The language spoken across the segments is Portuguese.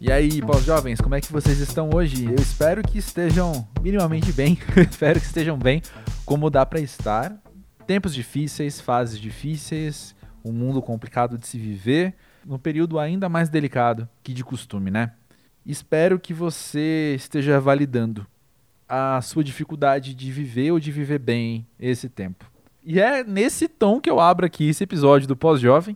E aí, pós-jovens, como é que vocês estão hoje? Eu espero que estejam minimamente bem, espero que estejam bem, como dá para estar. Tempos difíceis, fases difíceis, um mundo complicado de se viver, num período ainda mais delicado que de costume, né? Espero que você esteja validando a sua dificuldade de viver ou de viver bem esse tempo. E é nesse tom que eu abro aqui esse episódio do Pós-Jovem,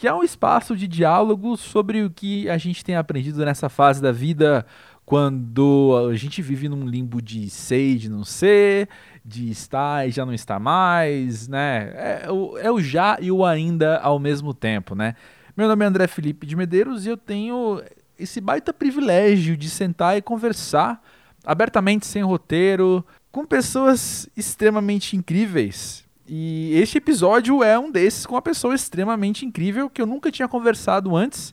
que é um espaço de diálogo sobre o que a gente tem aprendido nessa fase da vida quando a gente vive num limbo de ser e de não ser, de estar e já não estar mais, né? É, o, é o já e o ainda ao mesmo tempo, né? Meu nome é André Felipe de Medeiros e eu tenho esse baita privilégio de sentar e conversar abertamente, sem roteiro, com pessoas extremamente incríveis. E este episódio é um desses com uma pessoa extremamente incrível que eu nunca tinha conversado antes.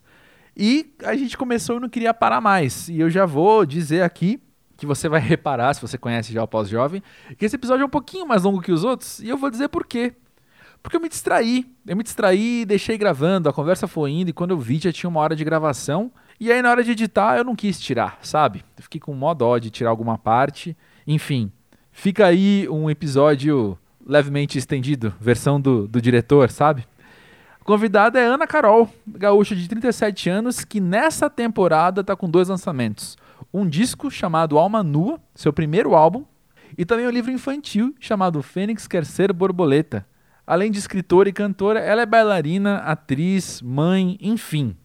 E a gente começou e não queria parar mais. E eu já vou dizer aqui que você vai reparar, se você conhece já o Pós-Jovem, que esse episódio é um pouquinho mais longo que os outros. E eu vou dizer por quê. Porque eu me distraí. Eu me distraí, deixei gravando, a conversa foi indo, e quando eu vi já tinha uma hora de gravação. E aí na hora de editar eu não quis tirar, sabe? Fiquei com mó dó de tirar alguma parte. Enfim, fica aí um episódio levemente estendido, versão do, do diretor, sabe? A convidada é Ana Carol, gaúcha de 37 anos, que nessa temporada está com dois lançamentos. Um disco chamado Alma Nua, seu primeiro álbum, e também um livro infantil chamado Fênix Quer Ser Borboleta. Além de escritora e cantora, ela é bailarina, atriz, mãe, enfim.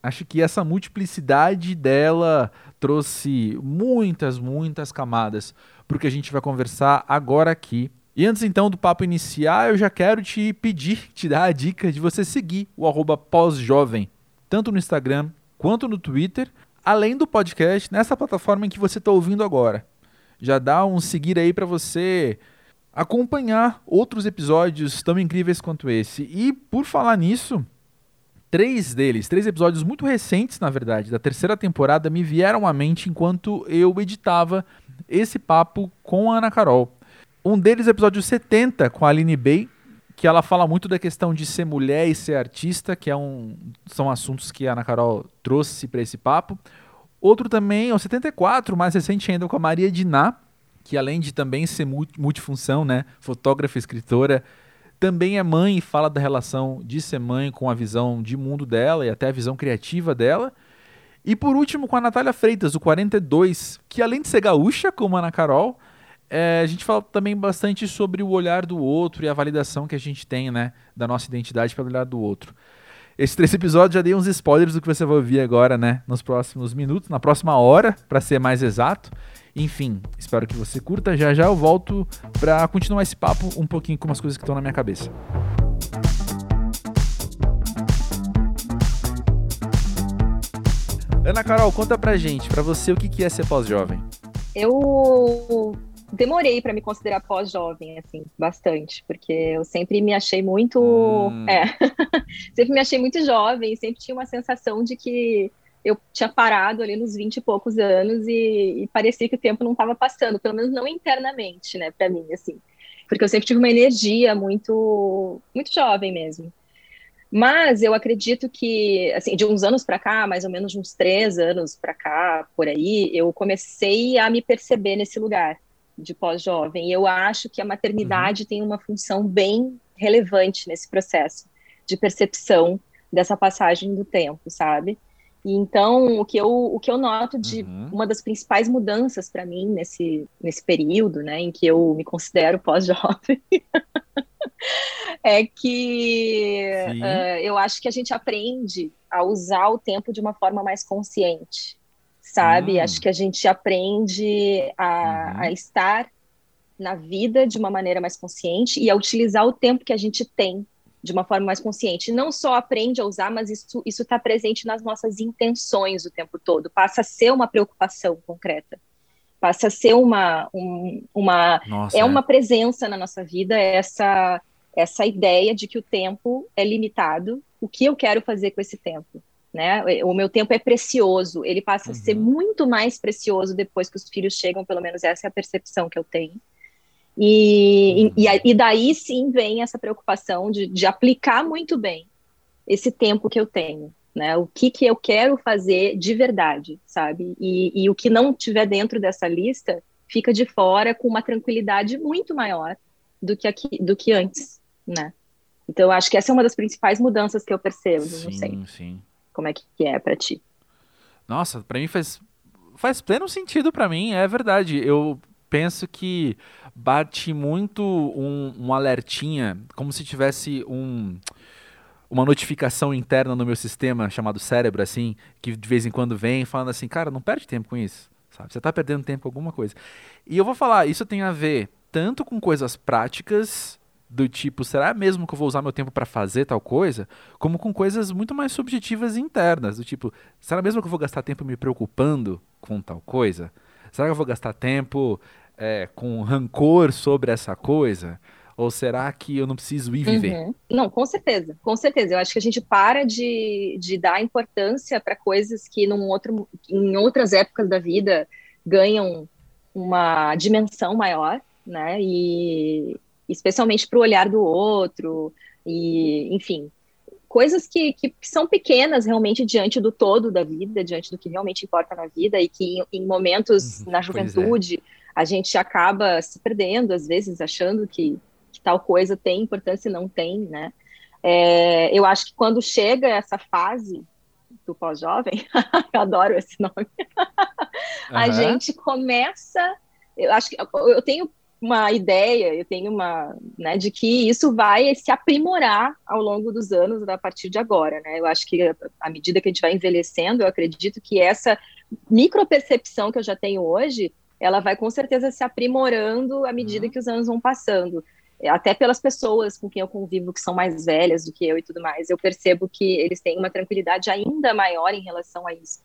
Acho que essa multiplicidade dela trouxe muitas, muitas camadas para o que a gente vai conversar agora aqui e antes então do papo iniciar, eu já quero te pedir, te dar a dica de você seguir o arroba pós-jovem, tanto no Instagram quanto no Twitter, além do podcast nessa plataforma em que você está ouvindo agora. Já dá um seguir aí para você acompanhar outros episódios tão incríveis quanto esse. E por falar nisso, três deles, três episódios muito recentes, na verdade, da terceira temporada, me vieram à mente enquanto eu editava esse papo com a Ana Carol. Um deles é o episódio 70 com a Aline Bay, que ela fala muito da questão de ser mulher e ser artista, que é um, são assuntos que a Ana Carol trouxe para esse papo. Outro também é o 74, mais recente ainda, com a Maria Diná, que além de também ser multifunção, né, fotógrafa, escritora, também é mãe e fala da relação de ser mãe com a visão de mundo dela e até a visão criativa dela. E por último, com a Natália Freitas, o 42, que além de ser gaúcha, como a Ana Carol, é, a gente fala também bastante sobre o olhar do outro e a validação que a gente tem, né, da nossa identidade pelo olhar do outro. Esses três episódios já dei uns spoilers do que você vai ouvir agora, né, nos próximos minutos, na próxima hora, para ser mais exato. Enfim, espero que você curta. Já já eu volto para continuar esse papo um pouquinho com umas coisas que estão na minha cabeça. Ana Carol, conta pra gente, pra você, o que é ser pós-jovem? Eu demorei para me considerar pós-jovem, assim, bastante, porque eu sempre me achei muito. Hum. É, sempre me achei muito jovem, sempre tinha uma sensação de que eu tinha parado ali nos 20 e poucos anos e, e parecia que o tempo não estava passando, pelo menos não internamente, né, para mim, assim. Porque eu sempre tive uma energia muito, muito jovem mesmo. Mas eu acredito que, assim, de uns anos para cá, mais ou menos de uns três anos para cá, por aí, eu comecei a me perceber nesse lugar de pós-jovem. Eu acho que a maternidade uhum. tem uma função bem relevante nesse processo de percepção dessa passagem do tempo, sabe? E então, o que eu, o que eu noto de uhum. uma das principais mudanças para mim nesse, nesse período, né, em que eu me considero pós-jovem, é que uh, eu acho que a gente aprende a usar o tempo de uma forma mais consciente sabe? Hum. Acho que a gente aprende a, uhum. a estar na vida de uma maneira mais consciente e a utilizar o tempo que a gente tem de uma forma mais consciente. Não só aprende a usar, mas isso está presente nas nossas intenções o tempo todo. Passa a ser uma preocupação concreta. Passa a ser uma, um, uma nossa, é, é uma presença na nossa vida essa essa ideia de que o tempo é limitado. O que eu quero fazer com esse tempo? Né? O meu tempo é precioso, ele passa uhum. a ser uhum. muito mais precioso depois que os filhos chegam, pelo menos essa é a percepção que eu tenho. E, uhum. e, e, daí sim vem essa preocupação de, de aplicar muito bem esse tempo que eu tenho, né? O que, que eu quero fazer de verdade, sabe? E, e o que não tiver dentro dessa lista fica de fora com uma tranquilidade muito maior do que, aqui, do que antes, né? Então, acho que essa é uma das principais mudanças que eu percebo. Sim, não sei sim. Como é que é para ti. Nossa, para mim faz, faz pleno sentido para mim, é verdade. Eu penso que bate muito um, um alertinha, como se tivesse um uma notificação interna no meu sistema chamado cérebro, assim, que de vez em quando vem falando assim, cara, não perde tempo com isso, sabe? Você está perdendo tempo com alguma coisa. E eu vou falar, isso tem a ver tanto com coisas práticas, do tipo, será mesmo que eu vou usar meu tempo para fazer tal coisa? Como com coisas muito mais subjetivas e internas, do tipo, será mesmo que eu vou gastar tempo me preocupando com tal coisa? Será que eu vou gastar tempo é, com rancor sobre essa coisa? Ou será que eu não preciso ir viver? Uhum. Não, com certeza, com certeza. Eu acho que a gente para de, de dar importância para coisas que num outro, em outras épocas da vida ganham uma dimensão maior, né? E especialmente para o olhar do outro, e enfim, coisas que, que, são pequenas realmente diante do todo da vida, diante do que realmente importa na vida, e que em, em momentos uhum, na é. juventude é. a gente acaba se perdendo, às vezes, achando que que tal coisa tem importância e não tem, né? É, eu acho que quando chega essa fase do pós-jovem, eu adoro esse nome, a uhum. gente começa, eu acho que eu tenho uma ideia, eu tenho uma, né, de que isso vai se aprimorar ao longo dos anos a partir de agora, né? Eu acho que à medida que a gente vai envelhecendo, eu acredito que essa micropercepção que eu já tenho hoje, ela vai com certeza se aprimorando à medida uhum. que os anos vão passando até pelas pessoas com quem eu convivo que são mais velhas do que eu e tudo mais, eu percebo que eles têm uma tranquilidade ainda maior em relação a isso.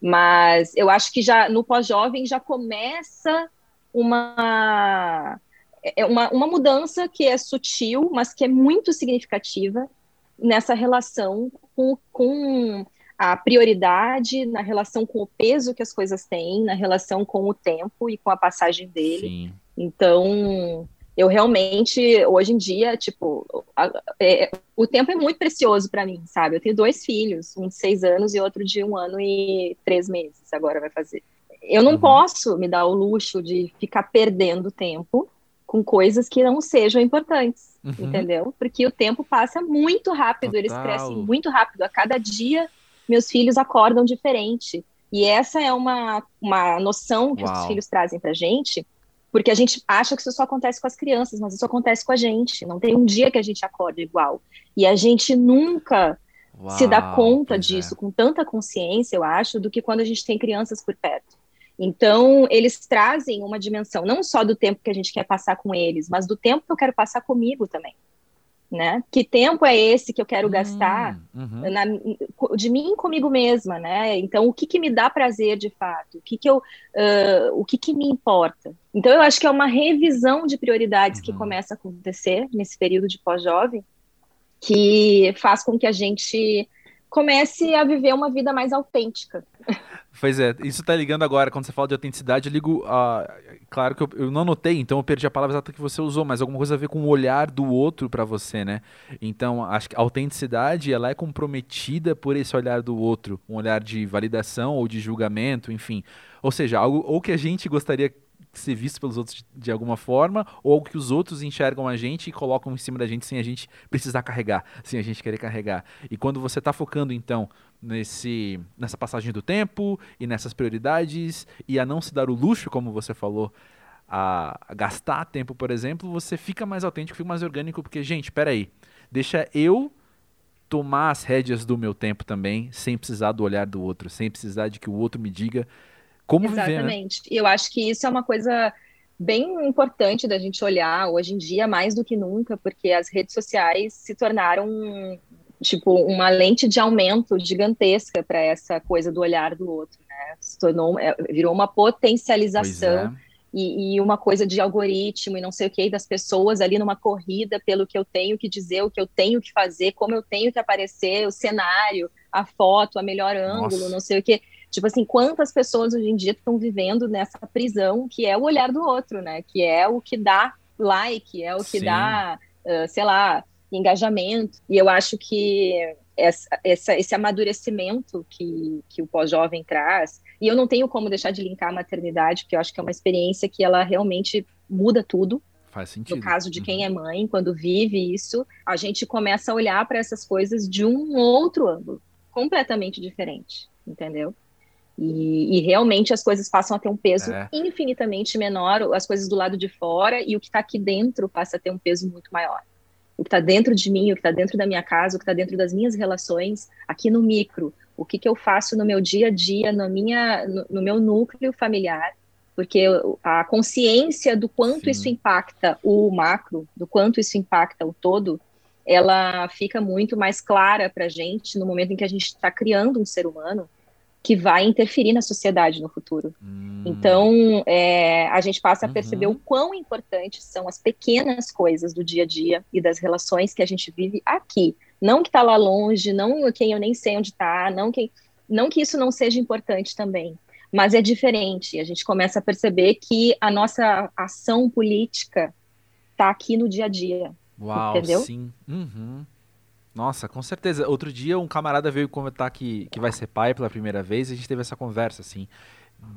Mas eu acho que já no pós-jovem já começa uma, é, é uma, uma mudança que é sutil, mas que é muito significativa nessa relação com, com a prioridade, na relação com o peso que as coisas têm, na relação com o tempo e com a passagem dele. Sim. Então, eu realmente, hoje em dia, tipo, a, é, o tempo é muito precioso para mim, sabe? Eu tenho dois filhos, um de seis anos e outro de um ano e três meses, agora vai fazer. Eu não uhum. posso me dar o luxo de ficar perdendo tempo com coisas que não sejam importantes, uhum. entendeu? Porque o tempo passa muito rápido, Total. eles crescem muito rápido. A cada dia, meus filhos acordam diferente. E essa é uma, uma noção que Uau. os filhos trazem pra gente, porque a gente acha que isso só acontece com as crianças, mas isso acontece com a gente. Não tem um dia que a gente acorda igual. E a gente nunca Uau, se dá conta disso é. com tanta consciência, eu acho, do que quando a gente tem crianças por perto. Então, eles trazem uma dimensão não só do tempo que a gente quer passar com eles, mas do tempo que eu quero passar comigo também né? Que tempo é esse que eu quero hum, gastar uhum. na, de mim comigo mesma, né? Então, o que, que me dá prazer de fato? O que, que eu, uh, o que, que me importa? Então, eu acho que é uma revisão de prioridades uhum. que começa a acontecer nesse período de pós-jovem, que faz com que a gente comece a viver uma vida mais autêntica. Pois é, isso tá ligando agora, quando você fala de autenticidade, eu ligo a. Claro que eu, eu não notei, então eu perdi a palavra exata que você usou, mas alguma coisa a ver com o olhar do outro para você, né? Então, acho que a autenticidade, ela é comprometida por esse olhar do outro, um olhar de validação ou de julgamento, enfim. Ou seja, algo ou que a gente gostaria ser visto pelos outros de, alguma forma, ou algo que os outros enxergam a gente e colocam em cima da gente sem a gente precisar carregar, sem a gente querer carregar. E quando você está focando, então, nesse, nessa passagem do tempo e nessas prioridades e a não se dar o luxo, como você falou, a, a gastar tempo, por exemplo, você fica mais autêntico, fica mais orgânico, porque, gente, peraí, deixa eu tomar as rédeas do meu tempo também, sem precisar do olhar do outro, sem precisar de que o outro me diga como Exatamente. viver. Exatamente. Né? E eu acho que isso é uma coisa bem importante da gente olhar hoje em dia, mais do que nunca, porque as redes sociais se tornaram tipo uma lente de aumento gigantesca para essa coisa do olhar do outro, né? Se tornou, é, virou uma potencialização é. e, e, uma coisa de algoritmo e não sei o que das pessoas ali numa corrida pelo que eu tenho que dizer, o que eu tenho que fazer, como eu tenho que aparecer, o cenário, a foto, a melhor ângulo, Nossa. não sei o que. Tipo assim, quantas pessoas hoje em dia estão vivendo nessa prisão que é o olhar do outro, né? Que é o que dá like, é o que Sim. dá, uh, sei lá, engajamento. E eu acho que essa, essa, esse amadurecimento que, que o pós-jovem traz, e eu não tenho como deixar de linkar a maternidade, porque eu acho que é uma experiência que ela realmente muda tudo. Faz sentido. No caso de quem uhum. é mãe, quando vive isso, a gente começa a olhar para essas coisas de um outro ângulo, completamente diferente, entendeu? E, e, realmente as coisas passam a ter um peso é. infinitamente menor, as coisas do lado de fora, e o que está aqui dentro passa a ter um peso muito maior. O que está dentro de mim, o que está dentro da minha casa, o que está dentro das minhas relações, aqui no micro, o que, que eu faço no meu dia a dia, no, minha, no, no meu núcleo familiar, porque a consciência do quanto Sim. isso impacta o macro, do quanto isso impacta o todo, ela fica muito mais clara para a gente no momento em que a gente está criando um ser humano que vai interferir na sociedade no futuro. Hum. Então, é, a gente passa a perceber uhum. o quão importantes são as pequenas coisas do dia a dia e das relações que a gente vive aqui. Não que está lá longe, não quem eu nem sei onde está, não, quem, não que isso não seja importante também, mas é diferente. A gente começa a perceber que a nossa ação política está aqui no dia a dia. Uau, entendeu? sim. Uhum. Nossa, com certeza. Outro dia um camarada veio comentar que, que vai ser pai pela primeira vez e a gente teve essa conversa, assim,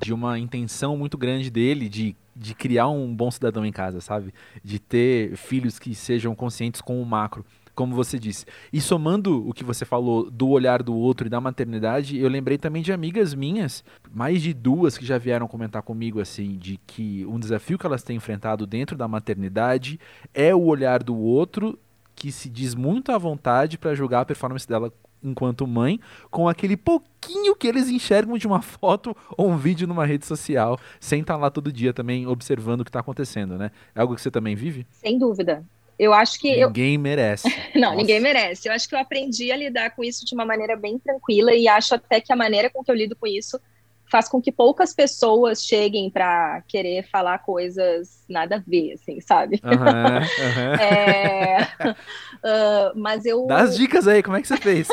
de uma intenção muito grande dele de, de criar um bom cidadão em casa, sabe? De ter filhos que sejam conscientes com o macro como você disse. E somando o que você falou do olhar do outro e da maternidade, eu lembrei também de amigas minhas, mais de duas que já vieram comentar comigo assim, de que um desafio que elas têm enfrentado dentro da maternidade é o olhar do outro que se diz muito à vontade para julgar a performance dela enquanto mãe, com aquele pouquinho que eles enxergam de uma foto ou um vídeo numa rede social, sem estar tá lá todo dia também observando o que está acontecendo, né? É algo que você também vive? Sem dúvida. Eu acho que. Ninguém eu... merece. Não, Nossa. ninguém merece. Eu acho que eu aprendi a lidar com isso de uma maneira bem tranquila e acho até que a maneira com que eu lido com isso faz com que poucas pessoas cheguem para querer falar coisas nada a ver, assim, sabe? Uhum, uhum. é... uh, mas eu. Dá as dicas aí, como é que você fez?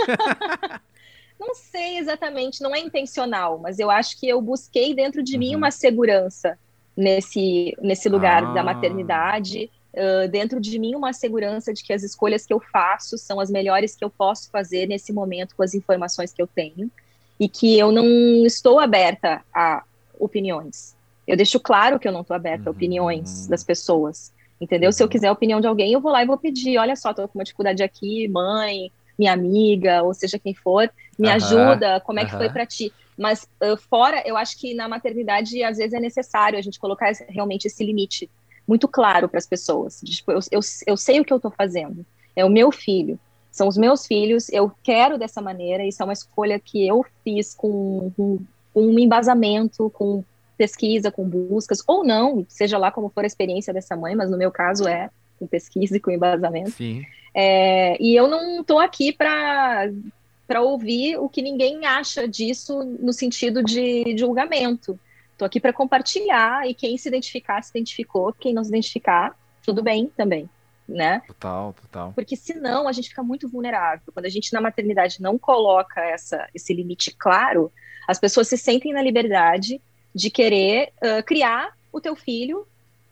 não sei exatamente, não é intencional, mas eu acho que eu busquei dentro de uhum. mim uma segurança nesse, nesse lugar ah. da maternidade uh, dentro de mim uma segurança de que as escolhas que eu faço são as melhores que eu posso fazer nesse momento com as informações que eu tenho e que eu não estou aberta a opiniões. Eu deixo claro que eu não estou aberta a uhum. opiniões das pessoas, entendeu? Se eu quiser a opinião de alguém, eu vou lá e vou pedir, olha só, estou com uma dificuldade aqui, mãe, minha amiga, ou seja quem for, me uhum. ajuda, como é que uhum. foi para ti? Mas uh, fora, eu acho que na maternidade, às vezes é necessário a gente colocar realmente esse limite muito claro para as pessoas. Tipo, eu, eu, eu sei o que eu estou fazendo. É o meu filho. São os meus filhos. Eu quero dessa maneira. Isso é uma escolha que eu fiz com, com, com um embasamento, com pesquisa, com buscas, ou não, seja lá como for a experiência dessa mãe, mas no meu caso é com pesquisa e com embasamento. Sim. É, e eu não estou aqui para para ouvir o que ninguém acha disso no sentido de julgamento. Estou aqui para compartilhar e quem se identificar, se identificou. Quem não se identificar, tudo bem também, né? Total, total. Porque senão a gente fica muito vulnerável. Quando a gente na maternidade não coloca essa, esse limite claro, as pessoas se sentem na liberdade de querer uh, criar o teu filho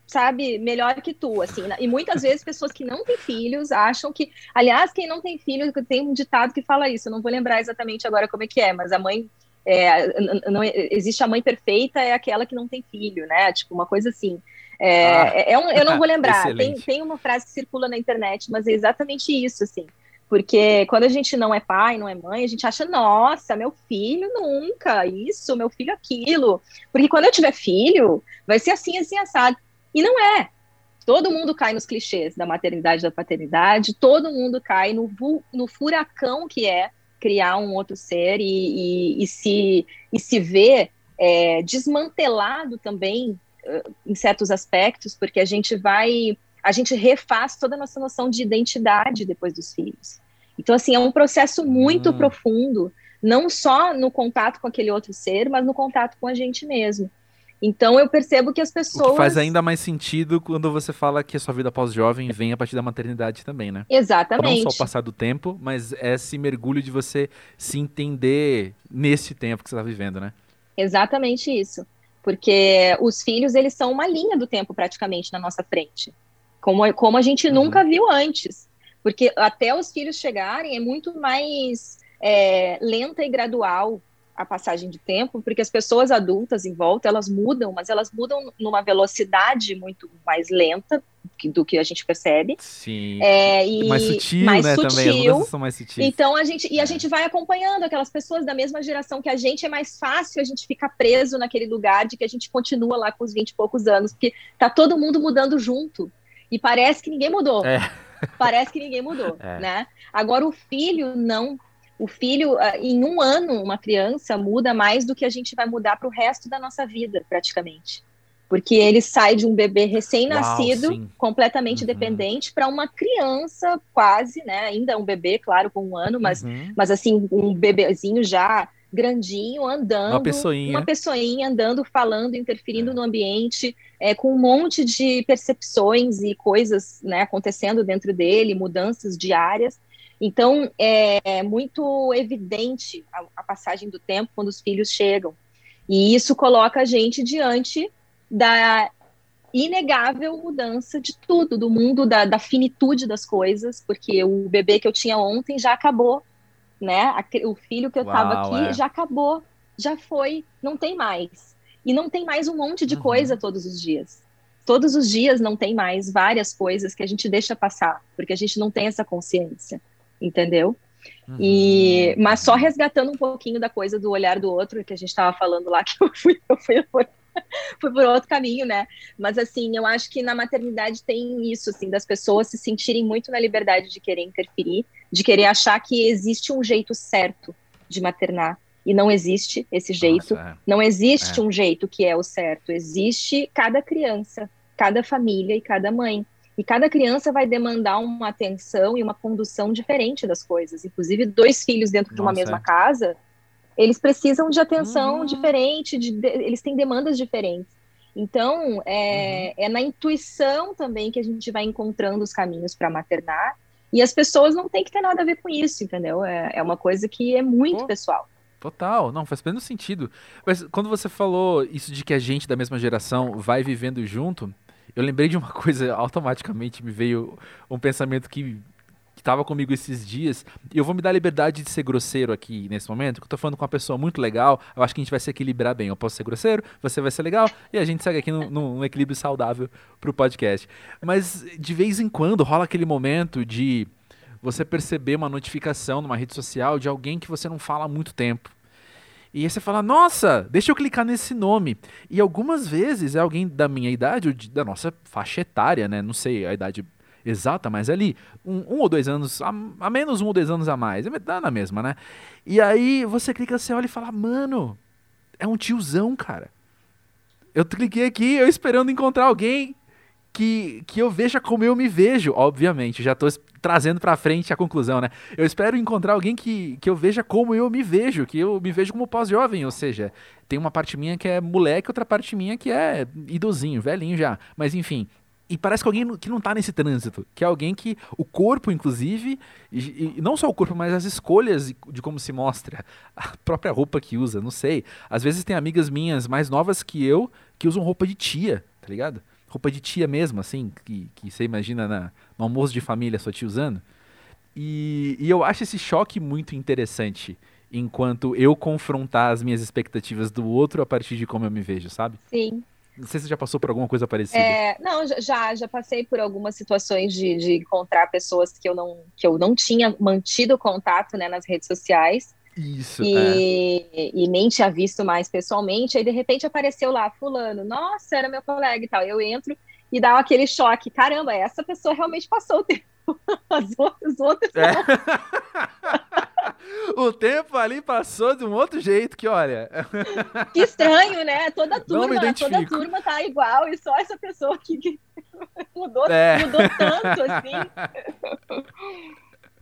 sabe, melhor que tu, assim, né? e muitas vezes pessoas que não têm filhos acham que, aliás, quem não tem filho, tem um ditado que fala isso, eu não vou lembrar exatamente agora como é que é, mas a mãe é, não, existe a mãe perfeita, é aquela que não tem filho, né? Tipo, uma coisa assim. É, ah, é, é um, eu não vou lembrar, tem, tem uma frase que circula na internet, mas é exatamente isso, assim. Porque quando a gente não é pai, não é mãe, a gente acha, nossa, meu filho nunca, isso, meu filho aquilo. Porque quando eu tiver filho, vai ser assim, assim, assado. E não é. Todo mundo cai nos clichês da maternidade da paternidade, todo mundo cai no, no furacão que é criar um outro ser e, e, e se, e se ver é, desmantelado também em certos aspectos, porque a gente vai, a gente refaz toda a nossa noção de identidade depois dos filhos. Então, assim, é um processo muito hum. profundo, não só no contato com aquele outro ser, mas no contato com a gente mesmo. Então eu percebo que as pessoas. Que faz ainda mais sentido quando você fala que a sua vida pós-jovem vem a partir da maternidade também, né? Exatamente. Não só o passar do tempo, mas é esse mergulho de você se entender nesse tempo que você está vivendo, né? Exatamente isso. Porque os filhos, eles são uma linha do tempo praticamente na nossa frente. Como, como a gente uhum. nunca viu antes. Porque até os filhos chegarem é muito mais é, lenta e gradual a passagem de tempo, porque as pessoas adultas em volta, elas mudam, mas elas mudam numa velocidade muito mais lenta do que a gente percebe. Sim. É, e mais sutil, mais né, sutil. também. Mais sutis. Então a gente e É. a gente vai acompanhando aquelas pessoas da mesma geração que a gente, é mais fácil a gente ficar preso naquele lugar de que a gente continua lá com os 20 e poucos anos, porque tá todo mundo mudando junto. E parece que ninguém mudou. É. Parece que ninguém mudou, É. né? Agora o filho não. O filho, ah, em um ano, uma criança muda mais do que a gente vai mudar para o resto da nossa vida, praticamente. Porque ele sai de um bebê recém-nascido, completamente Uhum. dependente, para uma criança quase, né? Ainda um bebê, claro, com um ano, mas, Uhum. mas assim, um bebezinho já grandinho, andando. Uma pessoinha. Uma pessoinha andando, falando, interferindo no ambiente, é, com um monte de percepções e coisas né, acontecendo dentro dele, mudanças diárias. Então, é muito evidente a, a passagem do tempo quando os filhos chegam. E isso coloca a gente diante da inegável mudança de tudo, do mundo, da, da finitude das coisas, porque o bebê que eu tinha ontem já acabou, né? O filho que eu estava aqui é. já acabou, já foi, não tem mais. E não tem mais um monte de Uhum. coisa todos os dias. Todos os dias não tem mais várias coisas que a gente deixa passar, porque a gente não tem essa consciência, entendeu? E, Uhum. mas só resgatando um pouquinho da coisa do olhar do outro, que a gente estava falando lá, que eu fui, eu fui, por, fui por outro caminho, né? Mas assim, eu acho que na maternidade tem isso, assim, das pessoas se sentirem muito na liberdade de querer interferir, de querer achar que existe um jeito certo de maternar. E não existe esse jeito. Nossa, é. Não existe É. um jeito que é o certo. Existe cada criança, cada família e cada mãe. E cada criança vai demandar uma atenção e uma condução diferente das coisas. Inclusive, dois filhos dentro de uma Nossa, mesma é. casa, eles precisam de atenção Uhum. diferente, de- de- eles têm demandas diferentes. Então, é, Uhum. é na intuição também que a gente vai encontrando os caminhos para maternar. E as pessoas não têm que ter nada a ver com isso, entendeu? É, é uma coisa que é muito Pô. pessoal. Total, não, faz pleno sentido. Mas quando você falou isso de que a gente da mesma geração vai vivendo junto, eu lembrei de uma coisa, automaticamente me veio um pensamento que, que tava comigo esses dias. E eu vou me dar a liberdade de ser grosseiro aqui nesse momento, que eu tô falando com uma pessoa muito legal. Eu acho que a gente vai se equilibrar bem. Eu posso ser grosseiro, você vai ser legal, e a gente segue aqui num, num equilíbrio saudável pro podcast. Mas de vez em quando rola aquele momento de você perceber uma notificação numa rede social de alguém que você não fala há muito tempo. E aí você fala, nossa, deixa eu clicar nesse nome. E algumas vezes é alguém da minha idade, ou de- da nossa faixa etária, né? Não sei a idade exata, mas é ali, um, um ou dois anos, a, a menos um ou dois anos a mais. É dá na mesma, né? E aí você clica, você olha e fala, mano, é um tiozão, cara. Eu cliquei aqui, eu esperando encontrar alguém que, que eu veja como eu me vejo, obviamente. Já tô es- trazendo pra frente a conclusão, né? Eu espero encontrar alguém que, que eu veja como eu me vejo, que eu me vejo como pós-jovem, ou seja, tem uma parte minha que é moleque, outra parte minha que é idosinho, velhinho já. Mas enfim. E parece que alguém que não tá nesse trânsito, que é alguém que o corpo, inclusive, e, e não só o corpo, mas as escolhas de como se mostra, a própria roupa que usa, não sei. Às vezes tem amigas minhas mais novas que eu que usam roupa de tia, tá ligado? Roupa de tia mesmo, assim, que, que você imagina na, no almoço de família sua tia usando. E, e eu acho esse choque muito interessante, enquanto eu confrontar as minhas expectativas do outro a partir de como eu me vejo, sabe? Sim. Não sei se você já passou por alguma coisa parecida. É, não, já- já, passei por algumas situações de, de encontrar pessoas que eu não, que eu não tinha mantido contato né, nas redes sociais Isso, é. e, e nem tinha visto mais pessoalmente, aí de repente apareceu lá, fulano, nossa, era meu colega e tal. Eu entro e dá aquele choque, caramba, essa pessoa realmente passou o tempo. As outras, os outros É. o tempo ali passou de um outro jeto que, olha. Que estranho, né? Toda turma, toda turma tá igual e só essa pessoa aqui que mudou, É. mudou tanto assim.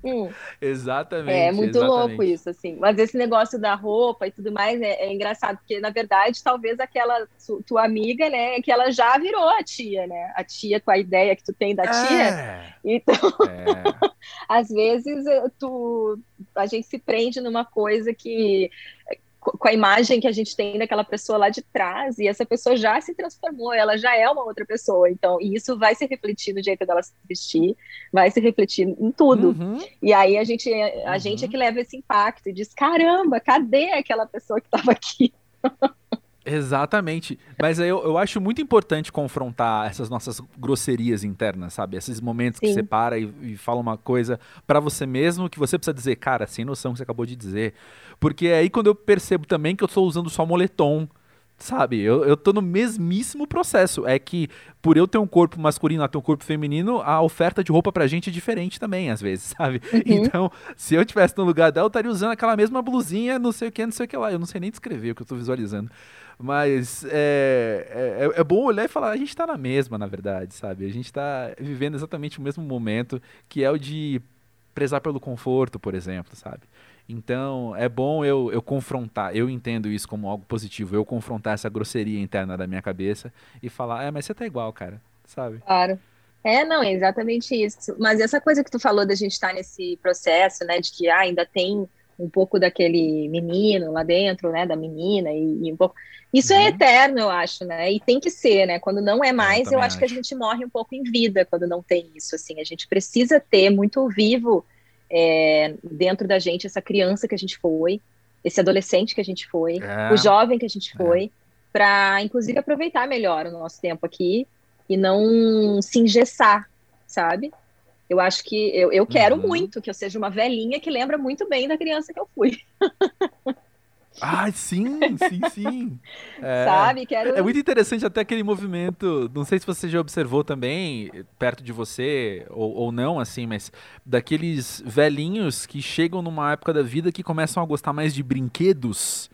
Hum, Exatamente. é muito exatamente. louco isso, assim. Mas esse negócio da roupa e tudo mais é, é engraçado, porque na verdade talvez aquela tua amiga, né, que ela já virou a tia, né? A tia com a ideia que tu tem da tia. É, Então, é. às vezes eh, tu, a gente se prende numa coisa que com a imagem que a gente tem daquela pessoa lá de trás, e essa pessoa já se transformou, ela já é uma outra pessoa. Então, e isso vai se refletir no jeito dela se vestir, vai se refletir em tudo. Uhum. E aí a gente, a uhum. gente é que leva esse impacto e diz: caramba, cadê aquela pessoa que estava aqui? Exatamente. Mas eu, eu acho muito importante confrontar essas nossas grosserias internas, sabe? Esses momentos Sim. que você para e, e fala uma coisa para você mesmo que você precisa dizer, cara, sem noção que você acabou de dizer. Porque é aí quando eu percebo também que eu estou usando só moletom. Sabe, eu, eu tô no mesmíssimo processo. É que, por eu ter um corpo masculino, ter um corpo feminino, a oferta de roupa pra gente é diferente também, às vezes, sabe? Uhum. Então, se eu tivesse no lugar dela, eu estaria usando aquela mesma blusinha, não sei o que, não sei o que lá. Eu não sei nem descrever o que eu tô visualizando. Mas é, é, é, bom olhar e falar, a gente tá na mesma, na verdade, sabe? A gente tá vivendo exatamente o mesmo momento, que é o de prezar pelo conforto, por exemplo, sabe? Então, é bom eu, eu confrontar, eu entendo isso como algo positivo, eu confrontar essa grosseria interna da minha cabeça e falar, é, mas você tá igual, cara, sabe? Claro. É, não, é exatamente isso. Mas essa coisa que tu falou da gente estar tá nesse processo, né, de que ah, ainda tem um pouco daquele menino lá dentro, né, da menina e, e um pouco isso é uhum. é eterno, eu acho, né? E tem que ser, né? Quando não é mais, eu, eu acho, acho, que a gente morre um pouco em vida quando não tem isso, assim. A gente precisa ter muito vivo é, dentro da gente essa criança que a gente foi, esse adolescente que a gente foi, é. o jovem que a gente foi, é. para inclusive aproveitar melhor o nosso tempo aqui e não se engessar, sabe? Eu acho que eu, eu quero uhum. muito que eu seja uma velhinha que lembra muito bem da criança que eu fui. Ah, sim, sim, sim. É, Sabe? Quero... É muito interessante até aquele movimento, não sei se você já observou também, perto de você, ou, ou não, assim, mas daqueles velhinhos que chegam numa época da vida que começam a gostar mais de brinquedos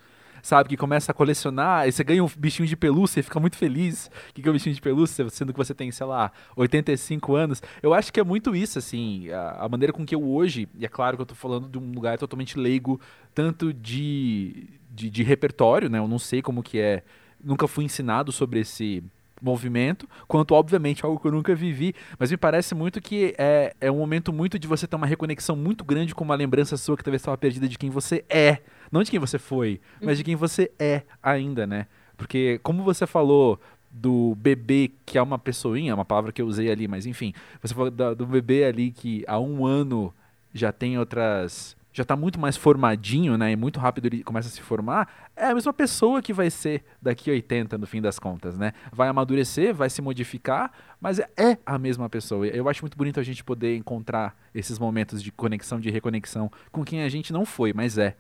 sabe? Que começa a colecionar, e você ganha um bichinho de pelúcia e fica muito feliz que ganha um bichinho de pelúcia, sendo que você tem, sei lá, 85 anos. Eu acho que é muito isso, assim, a, a maneira com que eu hoje, e é claro que eu tô falando de um lugar totalmente leigo, tanto de, de, de repertório, né? Eu não sei como que é, nunca fui ensinado sobre esse movimento, quanto obviamente algo que eu nunca vivi, mas me parece muito que é, é um momento muito de você ter uma reconexão muito grande com uma lembrança sua que talvez estava perdida de quem você é, não de quem você foi, mas de quem você é ainda, né? Porque como você falou do bebê que é uma pessoinha, uma palavra que eu usei ali, mas enfim, você falou do, bebê ali que há um ano já tem outras já está muito mais formadinho, né? E muito rápido ele começa a se formar, é a mesma pessoa que vai ser daqui a 80 no fim das contas, né? Vai amadurecer, vai se modificar, mas é, é a mesma pessoa. Eu acho muito bonito a gente poder encontrar esses momentos de conexão, de reconexão com quem a gente não foi, mas é.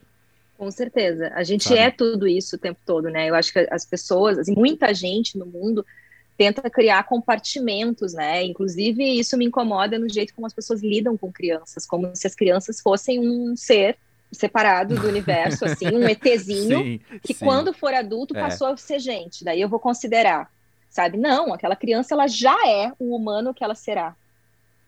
Com certeza. A gente Sabe? é tudo isso o tempo todo, né? Eu acho que as pessoas, assim, muita gente no mundo tenta criar compartimentos, né? Inclusive, isso me incomoda no jeito como as pessoas lidam com crianças, como se as crianças fossem um ser separado do universo, assim, um ETzinho, sim, que sim. quando for adulto é. passou a ser gente, daí eu vou considerar, sabe? Não, aquela criança, ela já é o humano que ela será.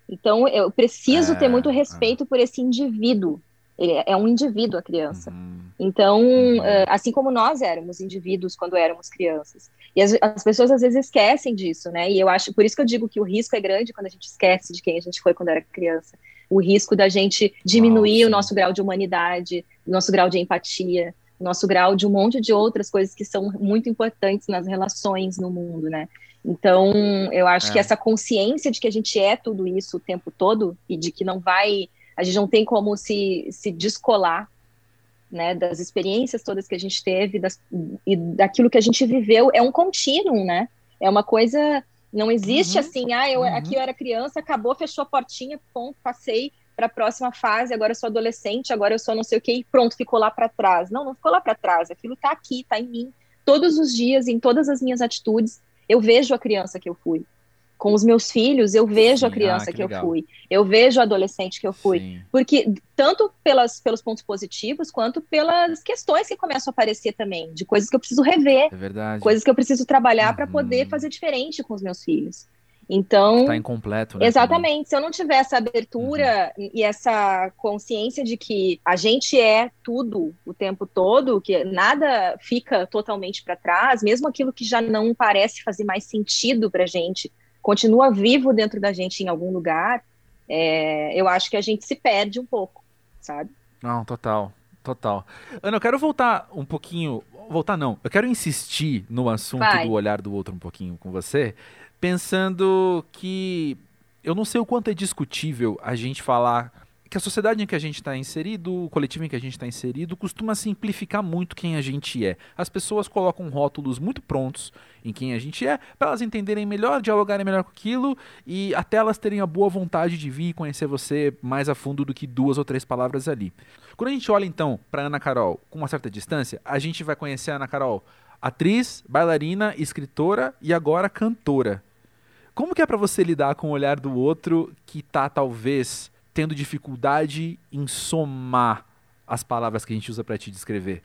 Então, eu preciso é, ter muito respeito é. por esse indivíduo, ele é um indivíduo, a criança. Uhum. Então, uhum. Eh, assim como nós éramos indivíduos quando éramos crianças. E as, as, pessoas às vezes esquecem disso, né? E eu acho, por isso que eu digo que o risco é grande quando a gente esquece de quem a gente foi quando era criança. O risco da gente diminuir Nossa. o nosso grau de humanidade, o nosso grau de empatia, o nosso grau de um monte de outras coisas que são muito importantes nas relações no mundo, né? Então, eu acho é. que essa consciência de que a gente é tudo isso o tempo todo e de que não vai a gente não tem como se, se descolar né, das experiências todas que a gente teve das, e daquilo que a gente viveu. É um contínuo, né? É uma coisa. Não existe uhum. assim, ah, eu, uhum. aqui eu era criança, acabou, fechou a portinha, ponto, passei para a próxima fase, agora eu sou adolescente, agora eu sou não sei o que, e pronto, ficou lá para trás. Não, não ficou lá para trás, aquilo está aqui, está em mim. Todos os dias, em todas as minhas atitudes, eu vejo a criança que eu fui com os meus filhos, eu vejo Sim, a criança ah, que, que eu fui, eu vejo o adolescente que eu fui. Sim. Porque, tanto pelas, pelos pontos positivos, quanto pelas questões que começam a aparecer também, de coisas que eu preciso rever, é coisas que eu preciso trabalhar uhum. para poder fazer diferente com os meus filhos. Então. Está incompleto, né? Exatamente. Também. Se eu não tiver essa abertura uhum. e essa consciência de que a gente é tudo o tempo todo, que nada fica totalmente para trás, mesmo aquilo que já não parece fazer mais sentido para gente, continua vivo dentro da gente em algum lugar, é, eu acho que a gente se perde um pouco, sabe? Não, total. Total. Ana, eu quero voltar um pouquinho. Voltar não. Eu quero insistir no assunto Vai. do olhar do outro um pouquinho com você, pensando que eu não sei o quanto é discutível a gente falar que a sociedade em que a gente está inserido, o coletivo em que a gente está inserido, costuma simplificar muito quem a gente é. As pessoas colocam rótulos muito prontos em quem a gente é, para elas entenderem melhor, dialogarem melhor com aquilo e até elas terem a boa vontade de vir e conhecer você mais a fundo do que duas ou três palavras ali. Quando a gente olha então para Ana Carol com uma certa distância, a gente vai conhecer a Ana Carol atriz, bailarina, escritora e agora cantora. Como que é para você lidar com o olhar do outro que tá talvez tendo dificuldade em somar as palavras que a gente usa para te descrever.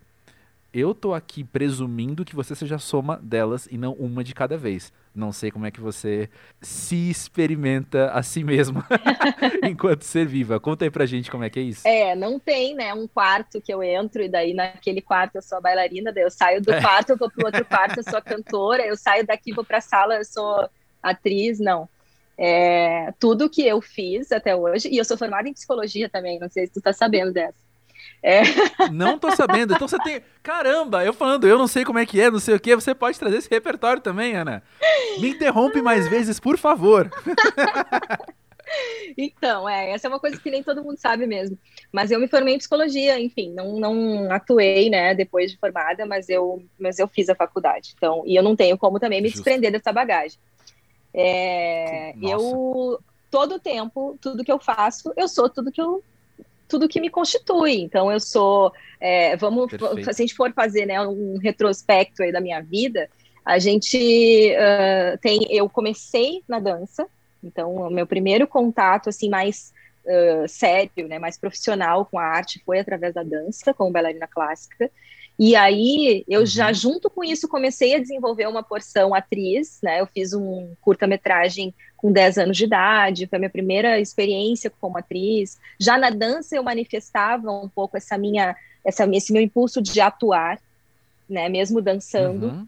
Eu tô aqui presumindo que você seja soma delas e não uma de cada vez. Não sei como é que você se experimenta a si mesmo enquanto ser viva. Conta aí pra gente como é que é isso. É, não tem, né, um quarto que eu entro e daí naquele quarto eu sou a bailarina, daí eu saio do é. quarto, eu vou pro outro quarto, eu sou a cantora, eu saio daqui, vou pra sala, eu sou atriz, não é, tudo que eu fiz até hoje, e eu sou formada em psicologia também, não sei se tu tá sabendo dessa. É. Não tô sabendo. Então você tem. Caramba, eu falando, eu não sei como é que é, não sei o que, você pode trazer esse repertório também, Ana. Me interrompe mais vezes, por favor. Então, é, essa é uma coisa que nem todo mundo sabe mesmo. Mas eu me formei em psicologia, enfim, não, não atuei, né, depois de formada, mas eu, mas eu fiz a faculdade. Então, e eu não tenho como também me Justo. desprender dessa bagagem. É, eu todo tempo, tudo que eu faço, eu sou tudo que eu tudo que me constitui. Então eu sou, é, vamos, Perfeito. se a gente for fazer, né, um retrospecto aí da minha vida, a gente uh, tem, eu comecei na dança, então o meu primeiro contato assim mais uh, sério, né, mais profissional com a arte foi através da dança, como bailarina clássica. E aí, eu uhum. já junto com isso comecei a desenvolver uma porção atriz, né? Eu fiz um curta-metragem com 10 anos de idade, foi a minha primeira experiência como atriz. Já na dança eu manifestava um pouco essa minha essa esse meu impulso de atuar, né, mesmo dançando. Uhum.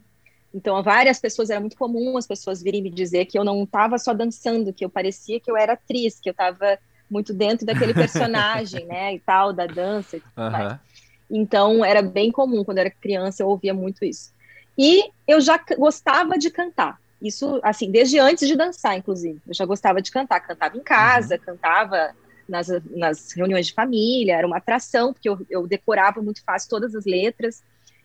Então, várias pessoas era muito comum as pessoas virem me dizer que eu não estava só dançando, que eu parecia que eu era atriz, que eu estava muito dentro daquele personagem, né, e tal, da dança e tudo uhum. mais. Então, era bem comum, quando eu era criança, eu ouvia muito isso. E eu já gostava de cantar. Isso, assim, desde antes de dançar, inclusive. Eu já gostava de cantar. Cantava em casa, uhum. cantava nas, nas, reuniões de família, era uma atração, porque eu, eu decorava muito fácil todas as letras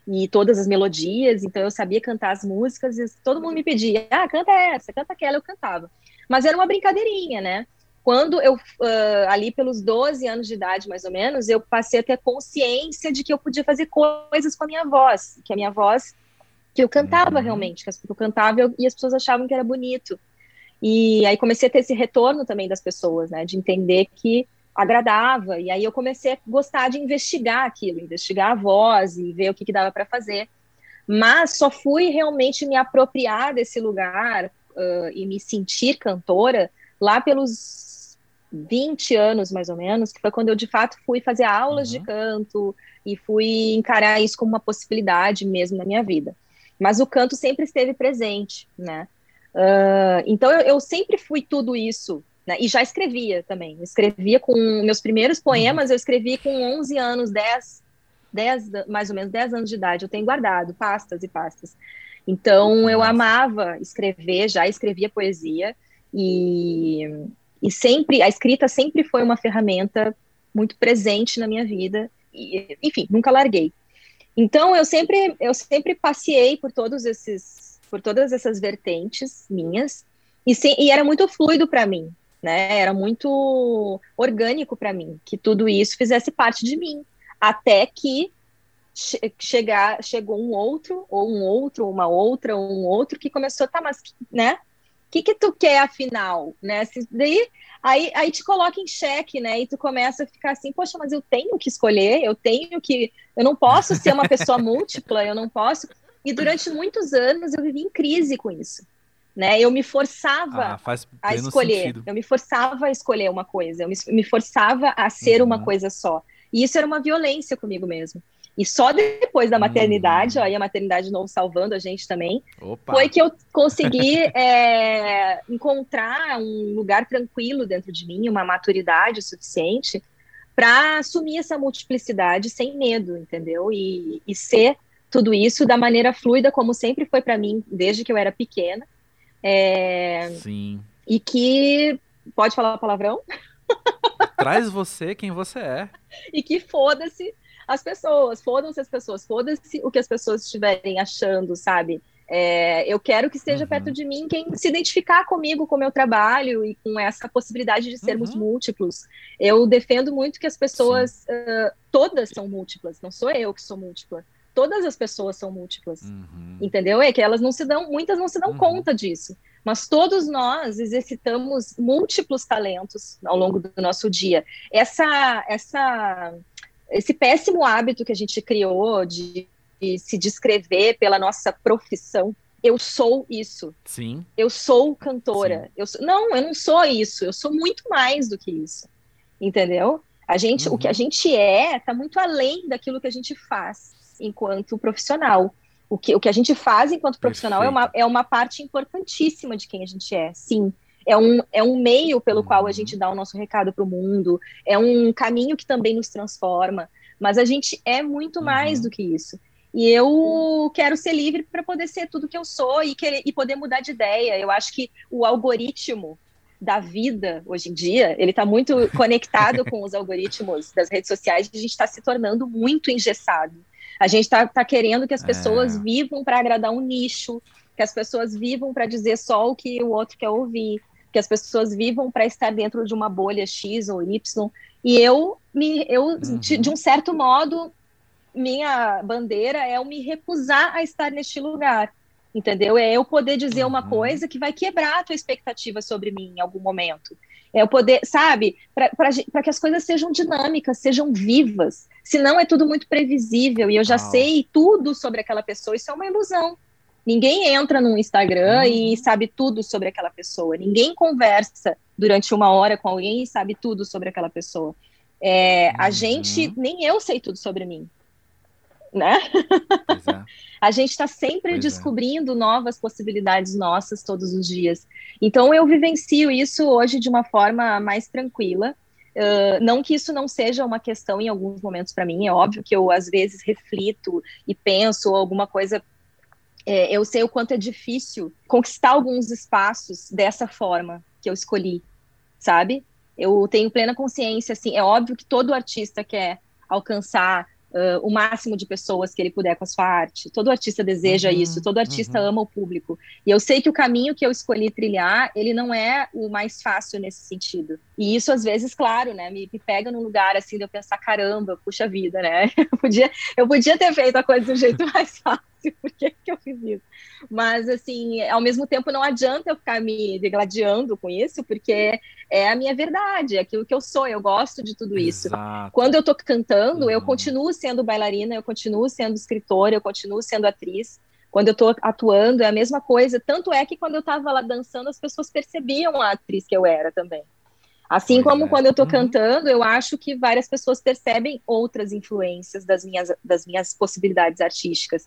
e todas as melodias, então eu sabia cantar as músicas e todo mundo me pedia, ah, canta essa, canta aquela, eu cantava. Mas era uma brincadeirinha, né? Quando eu, uh, ali pelos 12 anos de idade, mais ou menos, eu passei a ter consciência de que eu podia fazer coisas com a minha voz, que a minha voz, que eu cantava uhum. realmente, que eu cantava eu, e as pessoas achavam que era bonito. E aí comecei a ter esse retorno também das pessoas, né, de entender que agradava, e aí eu comecei a gostar de investigar aquilo, investigar a voz e ver o que, que dava para fazer. Mas só fui realmente me apropriar desse lugar uh, e me sentir cantora lá pelos 20 anos, mais ou menos, que foi quando eu, de fato, fui fazer aulas uhum. de canto e fui encarar isso como uma possibilidade mesmo na minha vida. Mas o canto sempre esteve presente, né? Uh, então, eu, eu, sempre fui tudo isso, né? E já escrevia também. escrevia com meus primeiros poemas, uhum. eu escrevi com 11 anos, 10, 10, mais ou menos 10 anos de idade. Eu tenho guardado pastas e pastas. Então, eu amava escrever, já escrevia poesia. E, e sempre, a escrita sempre foi uma ferramenta muito presente na minha vida, e, enfim, nunca larguei. Então eu sempre, eu sempre passei por todos esses, por todas essas vertentes minhas, e, se, e era muito fluido para mim, né? Era muito orgânico para mim que tudo isso fizesse parte de mim, até que che chegar, chegou um outro, ou um outro, uma outra, ou um outro que começou, tá, mas, né? Que que tu quer afinal, né? Se, daí aí, aí te coloca em xeque, né? E tu começa a ficar assim, poxa, mas eu tenho que escolher, eu tenho que, eu não posso ser uma pessoa múltipla, eu não posso. E durante muitos anos eu vivi em crise com isso, né? Eu me forçava ah, a escolher, sentido. eu me forçava a escolher uma coisa, eu me, me forçava a ser uhum. uma coisa só. E isso era uma violência comigo mesmo. E só depois da maternidade, hum. e a maternidade de novo salvando a gente também, Opa. foi que eu consegui é, encontrar um lugar tranquilo dentro de mim, uma maturidade suficiente para assumir essa multiplicidade sem medo, entendeu? E, e ser tudo isso da maneira fluida, como sempre foi para mim, desde que eu era pequena. É... Sim. E que. Pode falar palavrão? Traz você quem você é. e que foda-se as pessoas, fodam-se as pessoas, foda-se o que as pessoas estiverem achando, sabe? É, eu quero que esteja uhum. perto de mim quem se identificar comigo, com o meu trabalho e com essa possibilidade de sermos uhum. múltiplos. Eu defendo muito que as pessoas, uh, todas são múltiplas, não sou eu que sou múltipla. Todas as pessoas são múltiplas, uhum. entendeu? É que elas não se dão, muitas não se dão uhum. conta disso. Mas todos nós exercitamos múltiplos talentos ao longo do nosso dia. Essa, essa, esse péssimo hábito que a gente criou de de se descrever pela nossa profissão. Eu sou isso. Sim. Eu sou cantora. Eu sou... Não, eu não sou isso. Eu sou muito mais do que isso. Entendeu? A gente, uhum. o que a uhum. gente é, está muito além daquilo que a gente faz enquanto profissional. O que, o que a gente faz enquanto profissional é uma, é uma parte importantíssima de quem a gente é, sim. É um, é um meio pelo uhum. qual a gente dá o nosso recado para o mundo, é um caminho que também nos transforma, mas a gente é muito mais uhum. do que isso. E eu quero ser livre para poder ser tudo que eu sou e, querer, e poder mudar de ideia. Eu acho que o algoritmo da vida hoje em dia, ele está muito conectado com os algoritmos das redes sociais e a gente está se tornando muito engessado. A gente está tá querendo que as pessoas é. vivam para agradar um nicho, que as pessoas vivam para dizer só o que o outro quer ouvir, que as pessoas vivam para estar dentro de uma bolha X ou Y. E eu, me, eu uhum. de, de um certo modo, minha bandeira é o me recusar a estar neste lugar, entendeu? É eu poder dizer uma uhum. coisa que vai quebrar a tua expectativa sobre mim em algum momento. É eu poder, sabe, para que as coisas sejam dinâmicas, sejam vivas. Senão é tudo muito previsível e eu já sei tudo sobre aquela pessoa. Isso é uma ilusão. Ninguém entra no Instagram uhum. e sabe tudo sobre aquela pessoa. Ninguém conversa durante uma hora com alguém e sabe tudo sobre aquela pessoa. É, a uhum. gente, nem eu sei tudo sobre mim né? É. a gente está sempre pois é. descobrindo é. novas possibilidades nossas todos os dias. Então eu vivencio isso hoje de uma forma mais tranquila. Uh, não que isso não seja uma questão em alguns momentos para mim, é óbvio que eu às vezes reflito e penso alguma coisa. É, eu sei o quanto é difícil conquistar alguns espaços dessa forma que eu escolhi, sabe? Eu tenho plena consciência, assim, é óbvio que todo artista quer alcançar uh, o máximo de pessoas que ele puder com a sua arte. Todo artista deseja uhum, isso, todo artista uhum. ama o público. E eu sei que o caminho que eu escolhi trilhar, ele não é o mais fácil nesse sentido. E isso, às vezes, claro, né, me, me pega num lugar assim de eu pensar, caramba, puxa vida, né? Eu podia, eu podia ter feito a coisa do jeito mais fácil. por que, que eu fiz isso? Mas, assim, ao mesmo tempo, não adianta eu ficar me degladiando com isso, porque é a minha verdade, é aquilo que eu sou, eu gosto de tudo isso. Exato. Quando eu tô cantando, uhum. eu continuo sendo bailarina, eu continuo sendo escritora, eu continuo sendo atriz. Quando eu tô atuando, é a mesma coisa. Tanto é que quando eu tava lá dançando, as pessoas percebiam a atriz que eu era também. Assim como é. quando eu estou uhum. cantando, eu acho que várias pessoas percebem outras influências das minhas, das minhas possibilidades artísticas.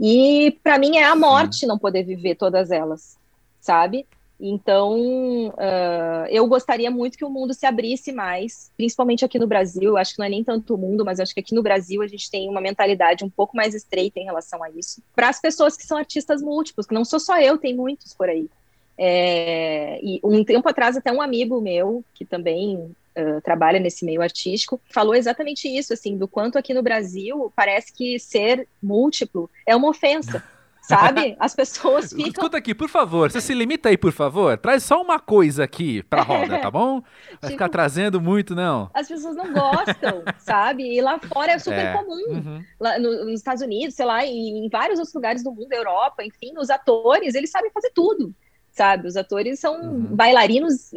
E para mim é a morte não poder viver todas elas, sabe? Então, uh, eu gostaria muito que o mundo se abrisse mais, principalmente aqui no Brasil. Acho que não é nem tanto o mundo, mas acho que aqui no Brasil a gente tem uma mentalidade um pouco mais estreita em relação a isso. Para as pessoas que são artistas múltiplos, que não sou só eu, tem muitos por aí. É, e um tempo atrás, até um amigo meu, que também uh, trabalha nesse meio artístico, falou exatamente isso, assim, do quanto aqui no Brasil parece que ser múltiplo é uma ofensa. Sabe? As pessoas ficam. Escuta aqui, por favor. Você se limita aí, por favor. Traz só uma coisa aqui pra roda, tá bom? Vai tipo, ficar trazendo muito, não. As pessoas não gostam, sabe? E lá fora é super é. comum. Uhum. Lá no, nos Estados Unidos, sei lá, e em vários outros lugares do mundo, Europa, enfim, os atores, eles sabem fazer tudo sabe? Os atores são uhum. bailarinos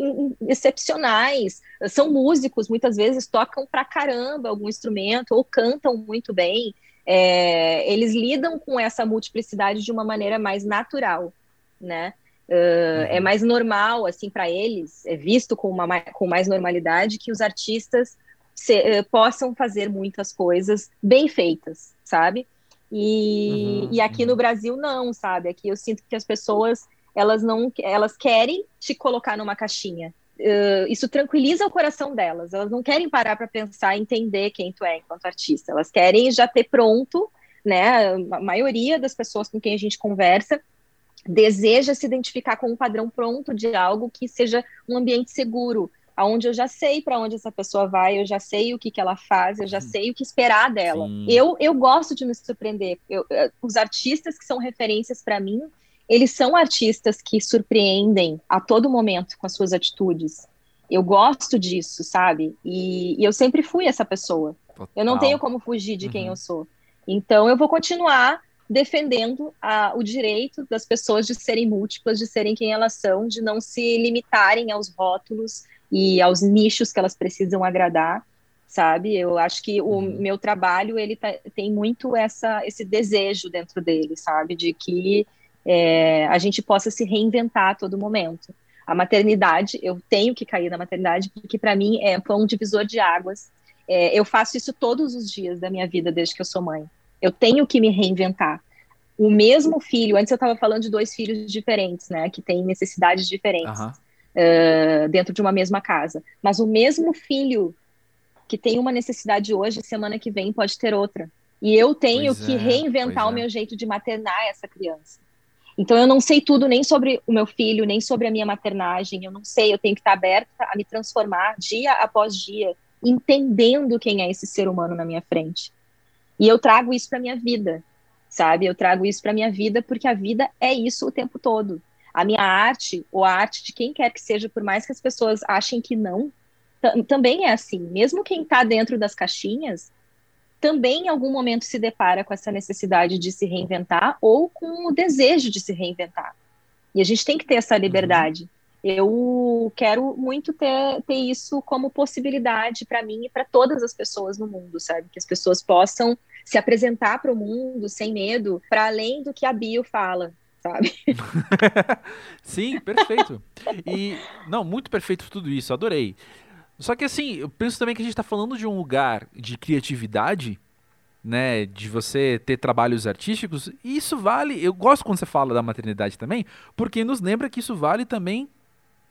excepcionais, são músicos, muitas vezes tocam pra caramba algum instrumento ou cantam muito bem. É, eles lidam com essa multiplicidade de uma maneira mais natural, né? Uh, uhum. É mais normal, assim, para eles, é visto com, uma, com mais normalidade que os artistas se, uh, possam fazer muitas coisas bem feitas, sabe? E, uhum, e aqui uhum. no Brasil, não, sabe? Aqui eu sinto que as pessoas elas não elas querem te colocar numa caixinha. uh, isso tranquiliza o coração delas. Elas não querem parar para pensar e entender quem tu é enquanto artista. Elas querem já ter pronto, né? A maioria das pessoas com quem a gente conversa deseja se identificar com um padrão pronto de algo que seja um ambiente seguro, aonde eu já sei para onde essa pessoa vai, eu já sei o que, que ela faz, eu já uhum. sei o que esperar dela. Eu, eu gosto de me surpreender. Eu, os artistas que são referências para mim, eles são artistas que surpreendem a todo momento com as suas atitudes. Eu gosto disso, sabe? E, e eu sempre fui essa pessoa. Total. Eu não tenho como fugir de quem uhum. eu sou. Então eu vou continuar defendendo a, o direito das pessoas de serem múltiplas, de serem quem elas são, de não se limitarem aos rótulos e aos nichos que elas precisam agradar, sabe? Eu acho que o uhum. meu trabalho ele tá, tem muito essa esse desejo dentro dele, sabe? De que é, a gente possa se reinventar a todo momento. A maternidade, eu tenho que cair na maternidade, porque para mim é, foi um divisor de águas. É, eu faço isso todos os dias da minha vida desde que eu sou mãe. Eu tenho que me reinventar. O mesmo filho, antes eu estava falando de dois filhos diferentes, né, que têm necessidades diferentes uhum. uh, dentro de uma mesma casa. Mas o mesmo filho que tem uma necessidade hoje, semana que vem pode ter outra. E eu tenho pois que é, reinventar o é. meu jeito de maternar essa criança. Então eu não sei tudo nem sobre o meu filho, nem sobre a minha maternagem, eu não sei, eu tenho que estar aberta a me transformar dia após dia, entendendo quem é esse ser humano na minha frente. E eu trago isso para minha vida, sabe? Eu trago isso para minha vida porque a vida é isso o tempo todo. A minha arte, ou a arte de quem quer que seja, por mais que as pessoas achem que não, também é assim. Mesmo quem está dentro das caixinhas, também em algum momento se depara com essa necessidade de se reinventar ou com o desejo de se reinventar. E a gente tem que ter essa liberdade. Uhum. Eu quero muito ter, ter isso como possibilidade para mim e para todas as pessoas no mundo, sabe? Que as pessoas possam se apresentar para o mundo sem medo, para além do que a bio fala, sabe? Sim, perfeito. E não, muito perfeito tudo isso, adorei. Só que assim, eu penso também que a gente está falando de um lugar de criatividade, né? De você ter trabalhos artísticos. E isso vale. Eu gosto quando você fala da maternidade também, porque nos lembra que isso vale também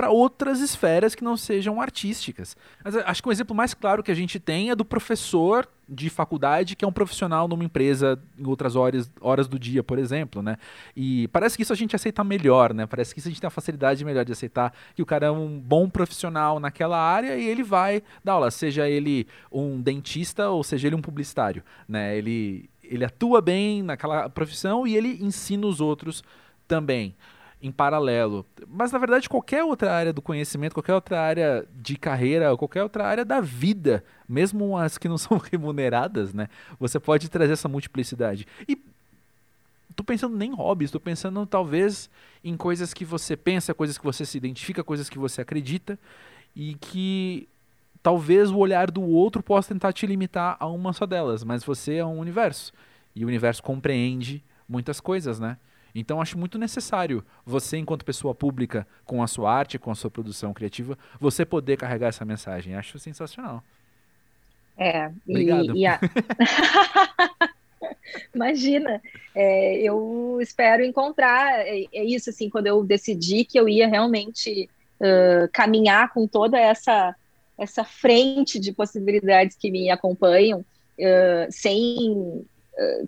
para outras esferas que não sejam artísticas. Mas acho que um exemplo mais claro que a gente tem é do professor de faculdade que é um profissional numa empresa em outras horas, horas do dia, por exemplo, né? E parece que isso a gente aceita melhor, né? Parece que isso a gente tem a facilidade melhor de aceitar que o cara é um bom profissional naquela área e ele vai dar aula, seja ele um dentista ou seja ele um publicitário, né? Ele ele atua bem naquela profissão e ele ensina os outros também em paralelo. Mas na verdade, qualquer outra área do conhecimento, qualquer outra área de carreira, qualquer outra área da vida, mesmo as que não são remuneradas, né? Você pode trazer essa multiplicidade. E tô pensando nem em hobbies, tô pensando talvez em coisas que você pensa, coisas que você se identifica, coisas que você acredita e que talvez o olhar do outro possa tentar te limitar a uma só delas, mas você é um universo e o universo compreende muitas coisas, né? Então acho muito necessário você, enquanto pessoa pública, com a sua arte, com a sua produção criativa, você poder carregar essa mensagem. Acho sensacional. É, Obrigado. E, e a... Imagina, é, eu espero encontrar é, é, isso assim quando eu decidi que eu ia realmente uh, caminhar com toda essa essa frente de possibilidades que me acompanham, uh, sem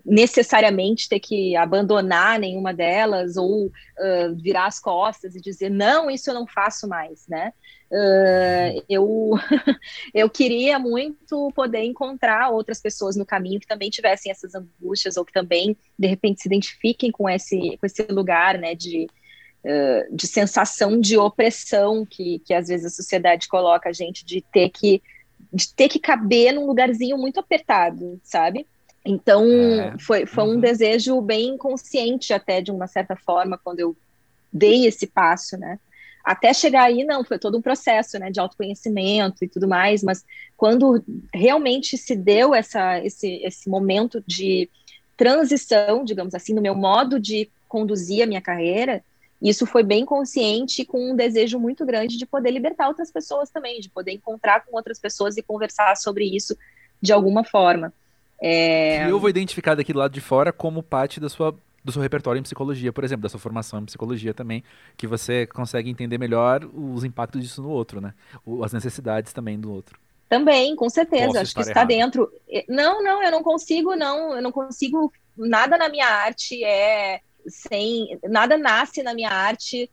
necessariamente ter que abandonar nenhuma delas ou uh, virar as costas e dizer não, isso eu não faço mais, né? Uh, eu, eu queria muito poder encontrar outras pessoas no caminho que também tivessem essas angústias ou que também, de repente, se identifiquem com esse, com esse lugar, né, de, uh, de sensação de opressão que, que às vezes a sociedade coloca a gente de ter que de ter que caber num lugarzinho muito apertado, sabe? Então, é. foi, foi uhum. um desejo bem consciente, até de uma certa forma, quando eu dei esse passo, né? Até chegar aí, não, foi todo um processo, né, de autoconhecimento e tudo mais, mas quando realmente se deu essa, esse, esse momento de transição, digamos assim, no meu modo de conduzir a minha carreira, isso foi bem consciente, com um desejo muito grande de poder libertar outras pessoas também, de poder encontrar com outras pessoas e conversar sobre isso de alguma forma. É... eu vou identificar daqui do lado de fora como parte da sua do seu repertório em psicologia, por exemplo, da sua formação em psicologia também, que você consegue entender melhor os impactos disso no outro, né? as necessidades também do outro. Também, com certeza, Posso acho que está dentro. Não, não, eu não consigo, não, eu não consigo, nada na minha arte é sem, nada nasce na minha arte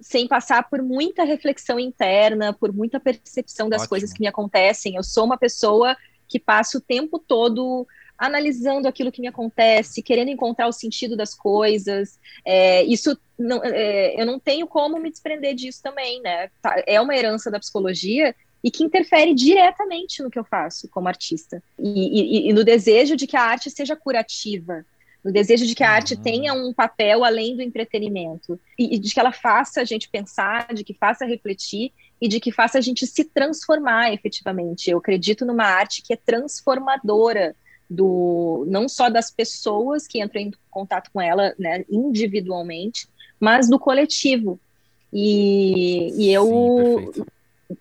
sem passar por muita reflexão interna, por muita percepção das Ótimo. coisas que me acontecem. Eu sou uma pessoa que passa o tempo todo analisando aquilo que me acontece, querendo encontrar o sentido das coisas. É, isso não, é, eu não tenho como me desprender disso também, né? Tá, é uma herança da psicologia e que interfere diretamente no que eu faço como artista e, e, e no desejo de que a arte seja curativa, no desejo de que a arte uhum. tenha um papel além do entretenimento e, e, de que ela faça a gente pensar, de que faça refletir e de que faça a gente se transformar efetivamente. Eu acredito numa arte que é transformadora, do não só das pessoas que entram em contato com ela né, individualmente, mas do coletivo. E, e eu Sim,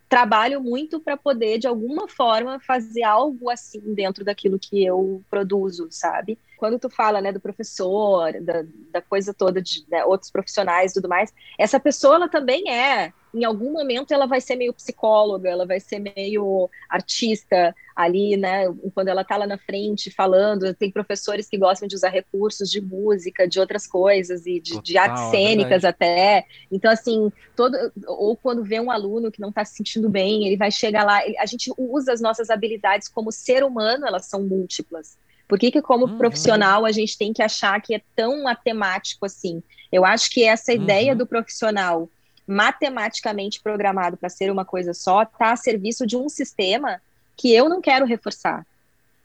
trabalho muito para poder, de alguma forma, fazer algo assim dentro daquilo que eu produzo, sabe? Quando tu fala, né, do professor, da, da coisa toda de né, outros profissionais e tudo mais, essa pessoa, ela também é em algum momento ela vai ser meio psicóloga, ela vai ser meio artista ali, né? Quando ela está lá na frente falando, tem professores que gostam de usar recursos de música, de outras coisas e de, Total, de artes é cênicas é até. Então, assim, todo ou quando vê um aluno que não está se sentindo bem, ele vai chegar lá. A gente usa as nossas habilidades como ser humano, elas são múltiplas. Por que, que como uhum. profissional, a gente tem que achar que é tão matemático assim? Eu acho que essa ideia uhum. do profissional matematicamente programado para ser uma coisa só, está a serviço de um sistema que eu não quero reforçar.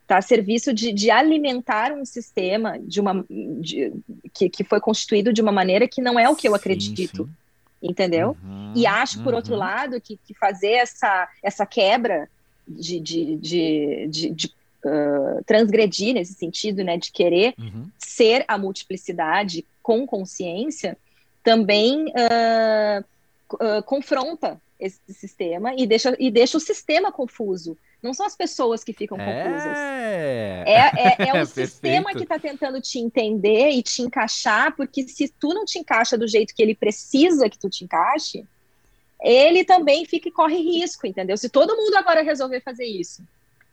Está a serviço de, de, alimentar um sistema de uma, de, que, que foi constituído de uma maneira que não é o que eu acredito. Sim, sim. Entendeu? Uhum, e acho, por uhum. outro lado, que, que, fazer essa, essa quebra de, de, de, de uh, transgredir nesse sentido, né, de querer uhum. ser a multiplicidade com consciência, também uh, uh, confronta esse sistema e deixa, e deixa o sistema confuso. Não são as pessoas que ficam é... confusas. É, é, é o sistema que está tentando te entender e te encaixar, porque se tu não te encaixa do jeito que ele precisa que tu te encaixe, ele também fica e corre risco, entendeu? Se todo mundo agora resolver fazer isso,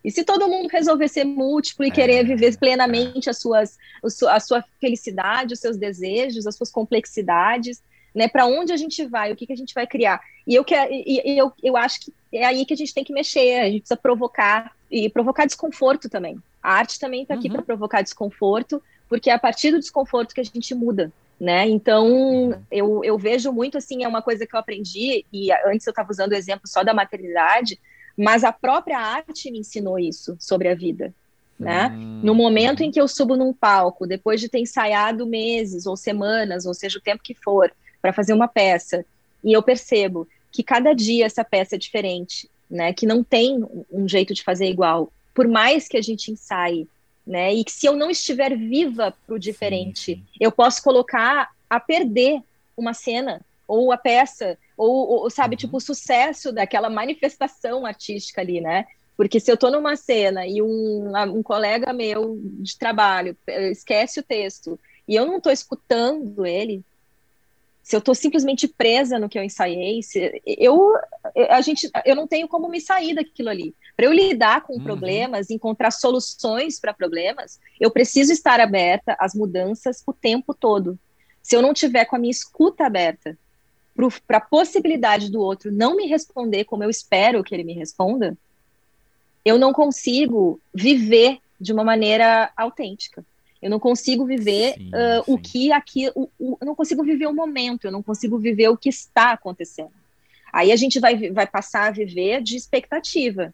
e se todo mundo resolver ser múltiplo e querer é, viver plenamente as suas, a sua felicidade, os seus desejos, as suas complexidades, né? Para onde a gente vai, o que, que a gente vai criar. E eu, quero, e, e eu, eu acho que é aí que a gente tem que mexer, a gente precisa provocar e provocar desconforto também. A arte também está aqui uhum. para provocar desconforto, porque é a partir do desconforto que a gente muda. Né? Então, uhum. eu, eu vejo muito assim, é uma coisa que eu aprendi, e antes eu estava usando o exemplo só da maternidade, mas a própria arte me ensinou isso sobre a vida. Né? Hum. No momento em que eu subo num palco, depois de ter ensaiado meses ou semanas, ou seja, o tempo que for, para fazer uma peça, e eu percebo que cada dia essa peça é diferente, né? Que não tem um jeito de fazer igual, por mais que a gente ensaie, né? E que se eu não estiver viva para o diferente, sim, sim. eu posso colocar a perder uma cena ou a peça ou, ou sabe uhum. tipo o sucesso daquela manifestação artística ali, né? Porque se eu estou numa cena e um, um colega meu de trabalho eh, esquece o texto e eu não estou escutando ele, se eu estou simplesmente presa no que eu ensaiei, se, eu, a gente, eu não tenho como me sair daquilo ali. Para eu lidar com uhum. problemas, encontrar soluções para problemas, eu preciso estar aberta às mudanças o tempo todo. Se eu não tiver com a minha escuta aberta para a possibilidade do outro não me responder como eu espero que ele me responda, eu não consigo viver de uma maneira autêntica. Eu não consigo viver sim, uh, sim. o que aqui, o, o, eu não consigo viver o momento, eu não consigo viver o que está acontecendo. Aí a gente vai, vai passar a viver de expectativa.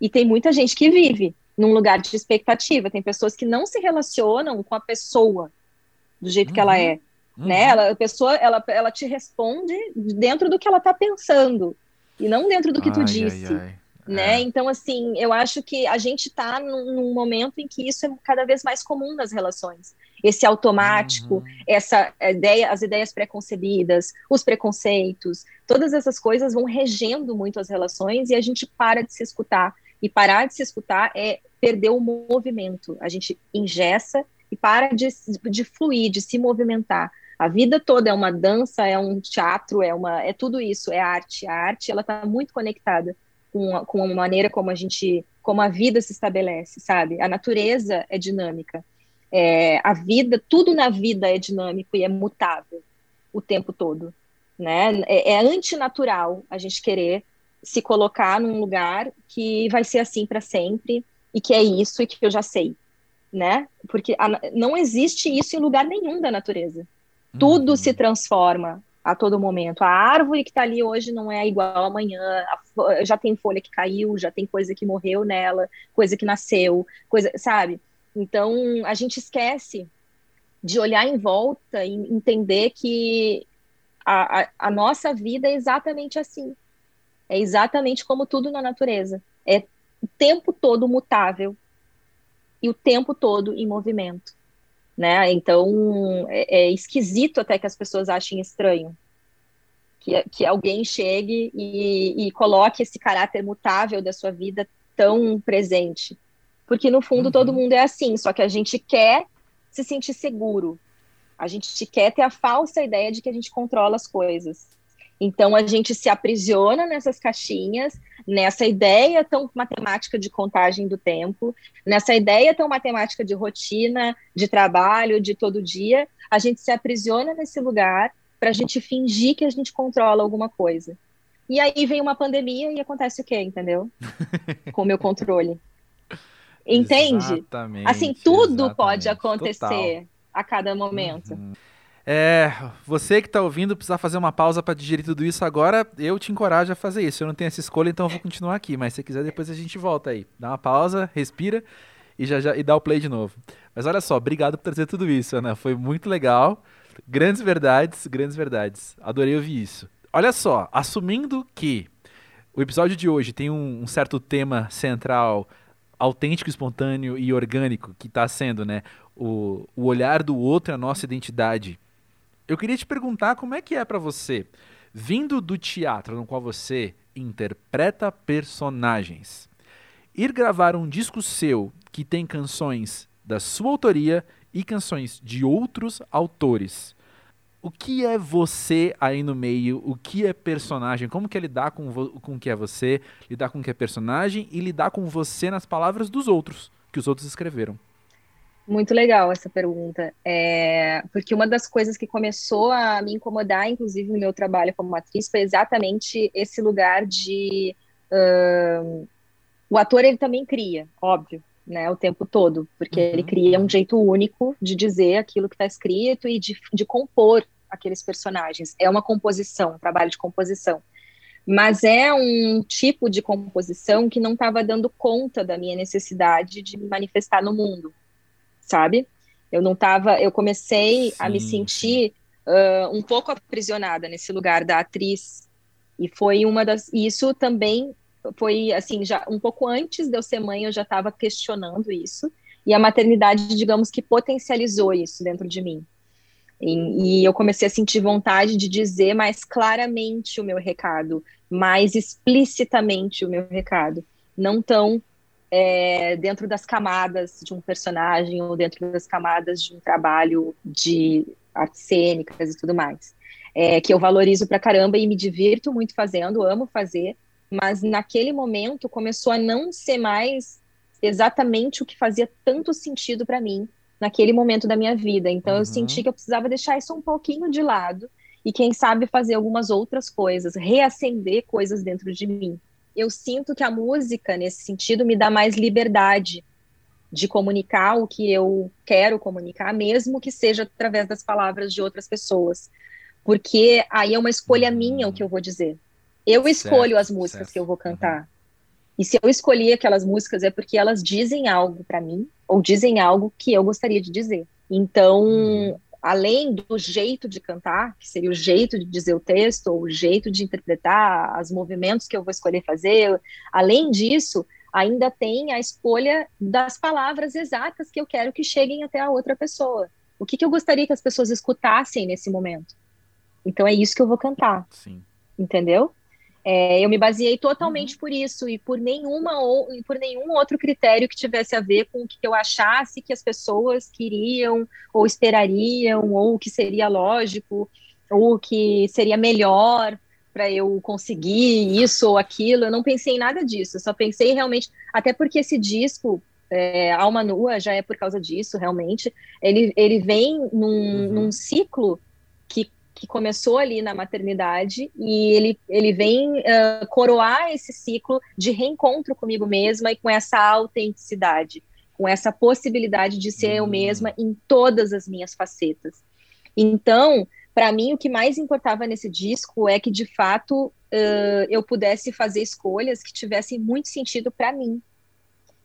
E tem muita gente que vive num lugar de expectativa. Tem pessoas que não se relacionam com a pessoa do jeito uhum. que ela uhum. é. Uhum. Né? Ela, a pessoa ela, ela te responde dentro do que ela está pensando e não dentro do que ai, tu disse. Ai, ai né? É. Então, assim, eu acho que a gente está num, num, momento em que isso é cada vez mais comum nas relações. Esse automático, uhum. essa ideia, as ideias preconcebidas, os preconceitos, todas essas coisas vão regendo muito as relações e a gente para de se escutar. E parar de se escutar é perder o movimento. A gente ingessa e para de, de fluir, de se movimentar. A vida toda é uma dança, é um teatro, é uma, é tudo isso, é arte. A arte ela está muito conectada com a, com a maneira como a gente, como a vida se estabelece, sabe? A natureza é dinâmica. É, a vida, tudo na vida é dinâmico e é mutável o tempo todo, né? É, é antinatural a gente querer se colocar num lugar que vai ser assim para sempre e que é isso e que eu já sei, né? Porque a, não existe isso em lugar nenhum da natureza. Tudo se transforma a todo momento. A árvore que está ali hoje não é igual amanhã. A, já tem folha que caiu, já tem coisa que morreu nela, coisa que nasceu, coisa, sabe? Então a gente esquece de olhar em volta e entender que a, a, a nossa vida é exatamente assim. É exatamente como tudo na natureza. É o tempo todo mutável e o tempo todo em movimento. Né? Então é, é esquisito até que as pessoas achem estranho que, que alguém chegue e, e, coloque esse caráter mutável da sua vida tão presente. Porque no fundo uhum. todo mundo é assim, só que a gente quer se sentir seguro. A gente quer ter a falsa ideia de que a gente controla as coisas. Então a gente se aprisiona nessas caixinhas, nessa ideia tão matemática de contagem do tempo, nessa ideia tão matemática de rotina, de trabalho, de todo dia. A gente se aprisiona nesse lugar para a gente fingir que a gente controla alguma coisa. E aí vem uma pandemia e acontece o quê, entendeu? Com o meu controle. Entende? Exatamente, assim, tudo exatamente. pode acontecer Total. a cada momento. Uhum. É, você que está ouvindo precisar fazer uma pausa para digerir tudo isso agora, eu te encorajo a fazer isso. Eu não tenho essa escolha, então eu vou continuar aqui. Mas se quiser, depois a gente volta aí. Dá uma pausa, respira e já, já e dá o play de novo. Mas olha só, obrigado por trazer tudo isso, Ana. Foi muito legal. Grandes verdades, grandes verdades. Adorei ouvir isso. Olha só, assumindo que o episódio de hoje tem um, um certo tema central autêntico, espontâneo e orgânico, que está sendo, né, o, o olhar do outro, a nossa identidade. Eu queria te perguntar como é que é para você, vindo do teatro no qual você interpreta personagens, ir gravar um disco seu que tem canções da sua autoria e canções de outros autores. O que é você aí no meio? O que é personagem? Como que é lidar com, com o que é você, lidar com o que é personagem e lidar com você nas palavras dos outros, que os outros escreveram? Muito legal essa pergunta, é, porque uma das coisas que começou a me incomodar, inclusive no meu trabalho como atriz, foi exatamente esse lugar de uh, o ator ele também cria, óbvio, né, o tempo todo, porque uhum. ele cria um jeito único de dizer aquilo que está escrito e de, de compor aqueles personagens. É uma composição, um trabalho de composição. Mas é um tipo de composição que não estava dando conta da minha necessidade de me manifestar no mundo, sabe? Eu não estava, eu comecei Sim. a me sentir uh, um pouco aprisionada nesse lugar da atriz e foi uma das, isso também foi assim, já um pouco antes de eu ser mãe, eu já estava questionando isso, e a maternidade, digamos que potencializou isso dentro de mim. E, e, eu comecei a sentir vontade de dizer mais claramente o meu recado, mais explicitamente o meu recado, não tão é, dentro das camadas de um personagem ou dentro das camadas de um trabalho de artes cênicas e tudo mais. É, que eu valorizo pra caramba e me divirto muito fazendo, amo fazer, mas naquele momento começou a não ser mais exatamente o que fazia tanto sentido para mim naquele momento da minha vida. Então uhum. eu senti que eu precisava deixar isso um pouquinho de lado e quem sabe fazer algumas outras coisas, reacender coisas dentro de mim. Eu sinto que a música nesse sentido me dá mais liberdade de comunicar o que eu quero comunicar, mesmo que seja através das palavras de outras pessoas. Porque aí é uma escolha minha o que eu vou dizer. Eu escolho certo, as músicas certo. que eu vou cantar. Uhum. E se eu escolhi aquelas músicas é porque elas dizem algo para mim, ou dizem algo que eu gostaria de dizer. Então, uhum. Além do jeito de cantar, que seria o jeito de dizer o texto, ou o jeito de interpretar, os movimentos que eu vou escolher fazer, além disso, ainda tem a escolha das palavras exatas que eu quero que cheguem até a outra pessoa. O que, que eu gostaria que as pessoas escutassem nesse momento? Então é isso que eu vou cantar. Sim. Entendeu? É, eu me baseei totalmente uhum. por isso e por nenhuma ou por nenhum outro critério que tivesse a ver com o que eu achasse que as pessoas queriam ou esperariam ou que seria lógico ou que seria melhor para eu conseguir isso ou aquilo. Eu não pensei em nada disso. Eu só pensei realmente, até porque esse disco é, Alma Nua já é por causa disso, realmente. Ele, ele vem num, uhum. num ciclo que que começou ali na maternidade e ele, ele vem uh, coroar esse ciclo de reencontro comigo mesma e com essa autenticidade, com essa possibilidade de ser eu hum. mesma em todas as minhas facetas. Então, para mim, o que mais importava nesse disco é que, de fato, uh, eu pudesse fazer escolhas que tivessem muito sentido para mim.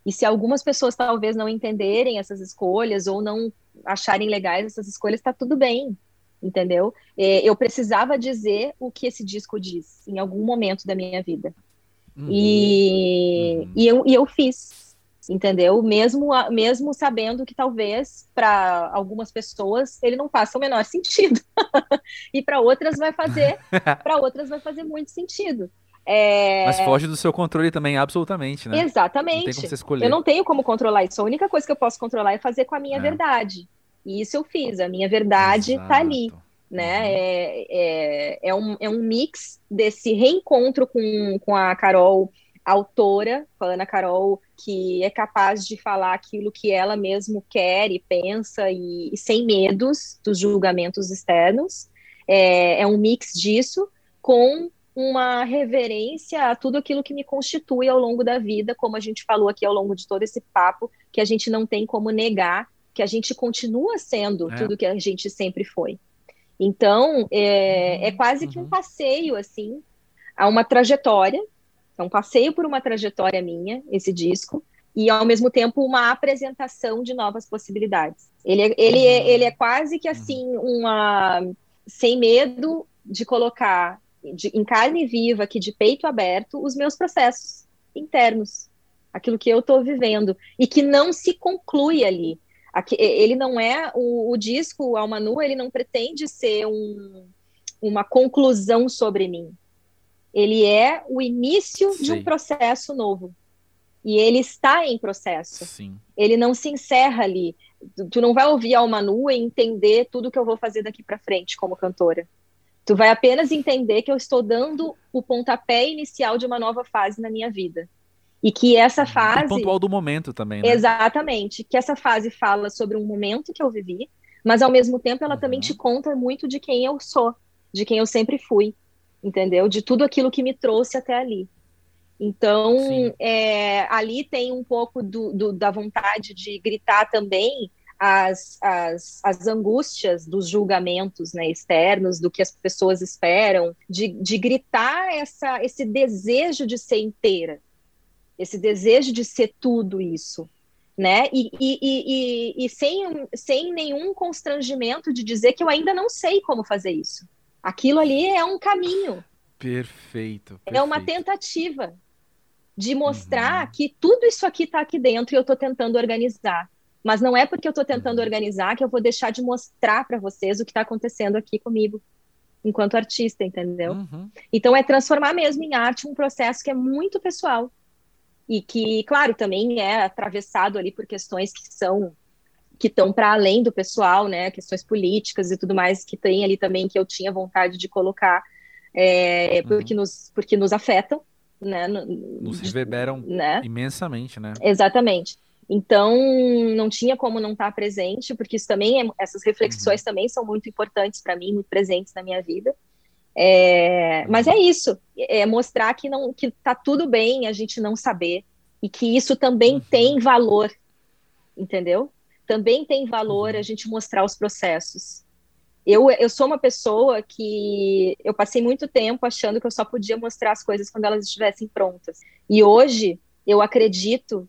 E se algumas pessoas talvez não entenderem essas escolhas ou não acharem legais essas escolhas, está tudo bem entendeu? É, eu precisava dizer o que esse disco diz em algum momento da minha vida. Uhum. E, uhum. e, eu, e eu fiz, entendeu? Mesmo, mesmo sabendo que talvez para algumas pessoas ele não faça o menor sentido. e para outras vai fazer, para outras vai fazer muito sentido. É... Mas foge do seu controle também, absolutamente, né? Exatamente. Não. Eu não tenho como controlar isso. A única coisa que eu posso controlar é fazer com a minha é. verdade. E isso eu fiz, a minha verdade está ali. Né? Uhum. É, é, é, um, é um mix desse reencontro com, com a Carol, autora, com a Ana Carol, que é capaz de falar aquilo que ela mesmo quer e pensa, e, e sem medos dos julgamentos externos. É, é um mix disso com uma reverência a tudo aquilo que me constitui ao longo da vida, como a gente falou aqui ao longo de todo esse papo, que a gente não tem como negar que a gente continua sendo é. tudo que a gente sempre foi. Então, é, é quase uhum. que um uhum. passeio, assim, a uma trajetória, é um passeio por uma trajetória minha, esse disco, e ao mesmo tempo uma apresentação de novas possibilidades. Ele, é, ele, é, uhum. ele é quase que assim, uma. sem medo de colocar de, em carne viva, aqui de peito aberto, os meus processos internos, aquilo que eu estou vivendo, e que não se conclui ali. Aqui, ele não é o, o disco Alma Nua, ele não pretende ser um, uma conclusão sobre mim. Ele é o início Sim. de um processo novo. E ele está em processo. Sim. Ele não se encerra ali. Tu não vai ouvir Alma Nua e entender tudo que eu vou fazer daqui para frente como cantora. Tu vai apenas entender que eu estou dando o pontapé inicial de uma nova fase na minha vida. E que essa fase. E pontual do momento também, né? Exatamente. Que essa fase fala sobre um momento que eu vivi, mas ao mesmo tempo ela uhum. também te conta muito de quem eu sou, de quem eu sempre fui, entendeu? De tudo aquilo que me trouxe até ali. Então, é, ali tem um pouco do, do, da vontade de gritar também as, as, as angústias dos julgamentos né, externos, do que as pessoas esperam, de, de gritar essa, esse desejo de ser inteira, esse desejo de ser tudo isso, né? E, e, e, e, sem, sem nenhum constrangimento de dizer que eu ainda não sei como fazer isso. Aquilo ali é um caminho. Perfeito. perfeito. É uma tentativa de mostrar uhum. que tudo isso aqui está aqui dentro e eu estou tentando organizar. Mas não é porque eu estou tentando uhum. organizar que eu vou deixar de mostrar para vocês o que está acontecendo aqui comigo, enquanto artista, entendeu? Uhum. Então é transformar mesmo em arte um processo que é muito pessoal e que, claro, também é atravessado ali por questões que são que estão para além do pessoal, né, questões políticas e tudo mais que tem ali também que eu tinha vontade de colocar, é, uhum. porque nos porque nos afetam, né, nos reverberam né? imensamente, né? Exatamente. Então, não tinha como não estar presente, porque isso também é, essas reflexões uhum. também são muito importantes para mim, muito presentes na minha vida. É, mas é isso, é mostrar que não que tá tudo bem a gente não saber e que isso também uhum. tem valor, entendeu? Também tem valor uhum. a gente mostrar os processos. Eu, eu sou uma pessoa que eu passei muito tempo achando que eu só podia mostrar as coisas quando elas estivessem prontas. E hoje eu acredito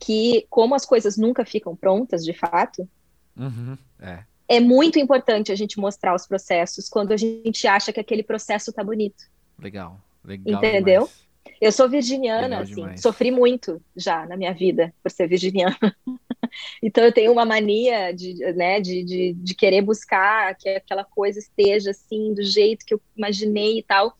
que, como as coisas nunca ficam prontas, de fato, uhum. é é muito importante a gente mostrar os processos quando a gente acha que aquele processo tá bonito. Legal, legal. Entendeu? Demais. Eu sou virginiana, legal assim, demais. sofri muito já na minha vida por ser virginiana. então eu tenho uma mania de, né, de, de, de, querer buscar que aquela coisa esteja assim, do jeito que eu imaginei e tal.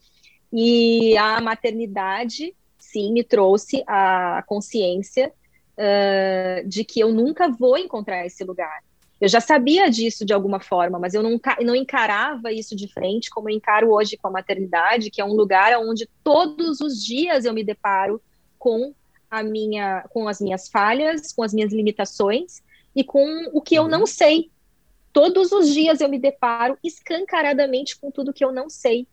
E a maternidade, sim, me trouxe a consciência uh, de que eu nunca vou encontrar esse lugar. Eu já sabia disso de alguma forma, mas eu não, não encarava isso de frente como eu encaro hoje com a maternidade, que é um lugar onde todos os dias eu me deparo com a minha, com as minhas falhas, com as minhas limitações e com o que eu não uhum. sei. Todos os dias eu me deparo escancaradamente com tudo que eu não sei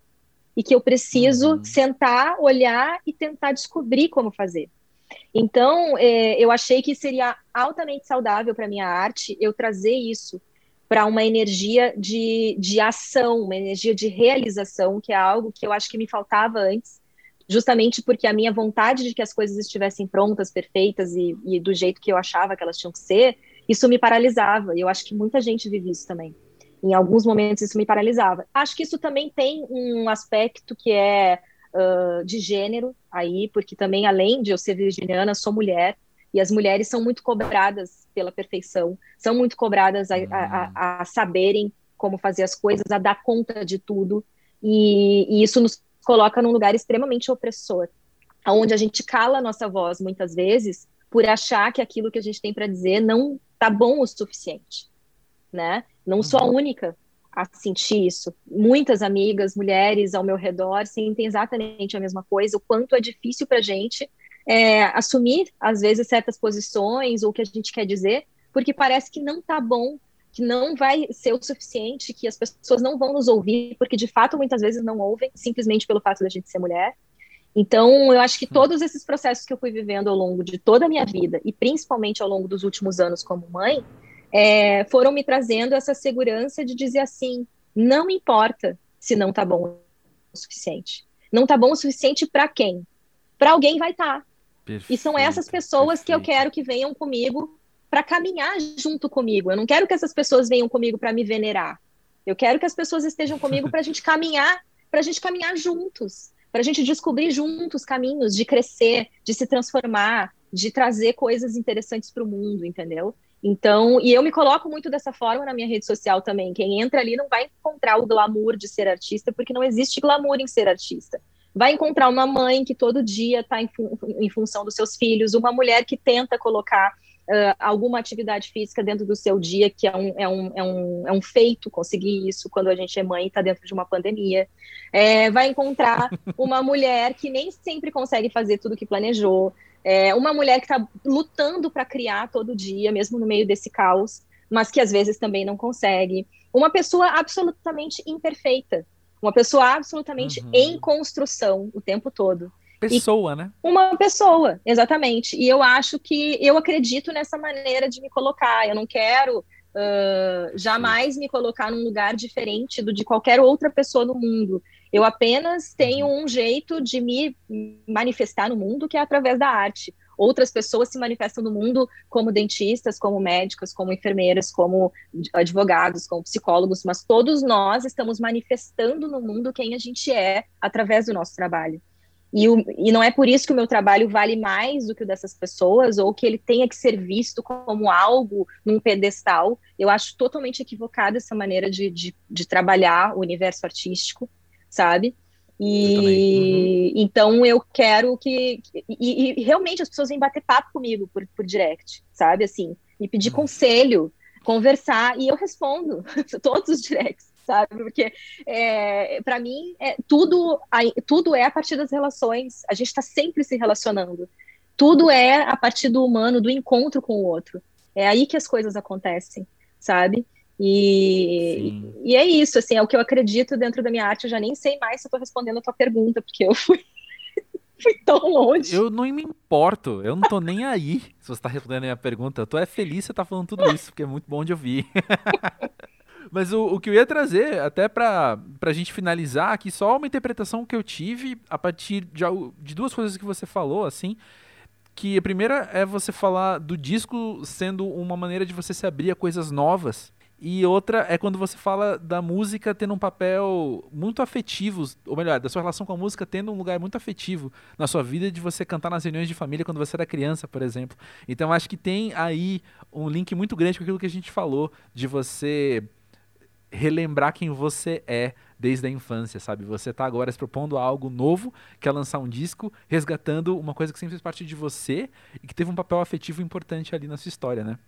e que eu preciso uhum. sentar, olhar e tentar descobrir como fazer. Então, é, eu achei que seria altamente saudável para minha arte eu trazer isso para uma energia de, de ação, uma energia de realização, que é algo que eu acho que me faltava antes, justamente porque a minha vontade de que as coisas estivessem prontas, perfeitas e, e do jeito que eu achava que elas tinham que ser, isso me paralisava. E eu acho que muita gente vive isso também. Em alguns momentos isso me paralisava. Acho que isso também tem um aspecto que é uh, de gênero aí, porque também, além de eu ser virginiana, sou mulher, e as mulheres são muito cobradas pela perfeição, são muito cobradas a, a, a, a saberem como fazer as coisas, a dar conta de tudo, e, e isso nos coloca num lugar extremamente opressor, onde a gente cala a nossa voz muitas vezes por achar que aquilo que a gente tem para dizer não tá bom o suficiente, né? Não sou a uhum. única a sentir isso. Muitas amigas, mulheres ao meu redor sentem exatamente a mesma coisa, o quanto é difícil para a gente é, assumir, às vezes, certas posições ou o que a gente quer dizer, porque parece que não tá bom, que não vai ser o suficiente, que as pessoas não vão nos ouvir, porque de fato muitas vezes não ouvem, simplesmente pelo fato da gente ser mulher. Então, eu acho que todos esses processos que eu fui vivendo ao longo de toda a minha vida, e principalmente ao longo dos últimos anos como mãe, é, foram me trazendo essa segurança de dizer assim: não importa se não tá bom o suficiente. Não tá bom o suficiente para quem? Para alguém vai estar. Tá. E são essas pessoas perfeito. que eu quero que venham comigo para caminhar junto comigo. Eu não quero que essas pessoas venham comigo para me venerar. Eu quero que as pessoas estejam comigo para a gente caminhar, para a gente caminhar juntos, para a gente descobrir juntos caminhos de crescer, de se transformar, de trazer coisas interessantes para o mundo, entendeu? Então, e eu me coloco muito dessa forma na minha rede social também. Quem entra ali não vai encontrar o glamour de ser artista, porque não existe glamour em ser artista. Vai encontrar uma mãe que todo dia está em, fun em, função dos seus filhos, uma mulher que tenta colocar uh, alguma atividade física dentro do seu dia, que é um, é um, é um, é um feito conseguir isso quando a gente é mãe e está dentro de uma pandemia. É, vai encontrar uma mulher que nem sempre consegue fazer tudo que planejou. É uma mulher que está lutando para criar todo dia, mesmo no meio desse caos, mas que às vezes também não consegue. Uma pessoa absolutamente imperfeita, uma pessoa absolutamente uhum. em construção o tempo todo. Pessoa, e né? Uma pessoa, exatamente. E eu acho que eu acredito nessa maneira de me colocar. Eu não quero uh, jamais me colocar num lugar diferente do de qualquer outra pessoa no mundo. Eu apenas tenho uhum. um jeito de me manifestar no mundo que é através da arte. Outras pessoas se manifestam no mundo como dentistas, como médicos, como enfermeiras, como advogados, como psicólogos, mas todos nós estamos manifestando no mundo quem a gente é através do nosso trabalho. E, o, e, não é por isso que o meu trabalho vale mais do que o dessas pessoas, ou que ele tenha que ser visto como algo num pedestal. Eu acho totalmente equivocada essa maneira de, de, de trabalhar o universo artístico sabe? E uhum. então eu quero que. E, e, realmente as pessoas vêm bater papo comigo por, por direct, sabe? Assim, me pedir conselho, conversar, e eu respondo todos os directs, sabe? Porque é, para mim é, tudo, tudo é a partir das relações, a gente está sempre se relacionando. Tudo é a partir do humano, do encontro com o outro. É aí que as coisas acontecem, sabe? E, e é isso, assim, é o que eu acredito dentro da minha arte. Eu já nem sei mais se eu estou respondendo a tua pergunta, porque eu fui, fui tão longe. Eu não me importo, eu não tô nem aí se você está respondendo a minha pergunta. Eu tô é feliz você tá falando tudo isso, porque é muito bom de ouvir. Mas o, o que eu ia trazer, até pra, pra gente finalizar aqui, só uma interpretação que eu tive a partir de, de duas coisas que você falou, assim que a primeira é você falar do disco sendo uma maneira de você se abrir a coisas novas e outra é quando você fala da música tendo um papel muito afetivo, ou melhor, da sua relação com a música tendo um lugar muito afetivo na sua vida, de você cantar nas reuniões de família quando você era criança, por exemplo. Então acho que tem aí um link muito grande com aquilo que a gente falou, de você relembrar quem você é desde a infância, sabe? Você tá agora se propondo algo novo, que é lançar um disco, resgatando uma coisa que sempre fez parte de você e que teve um papel afetivo importante ali na sua história, né?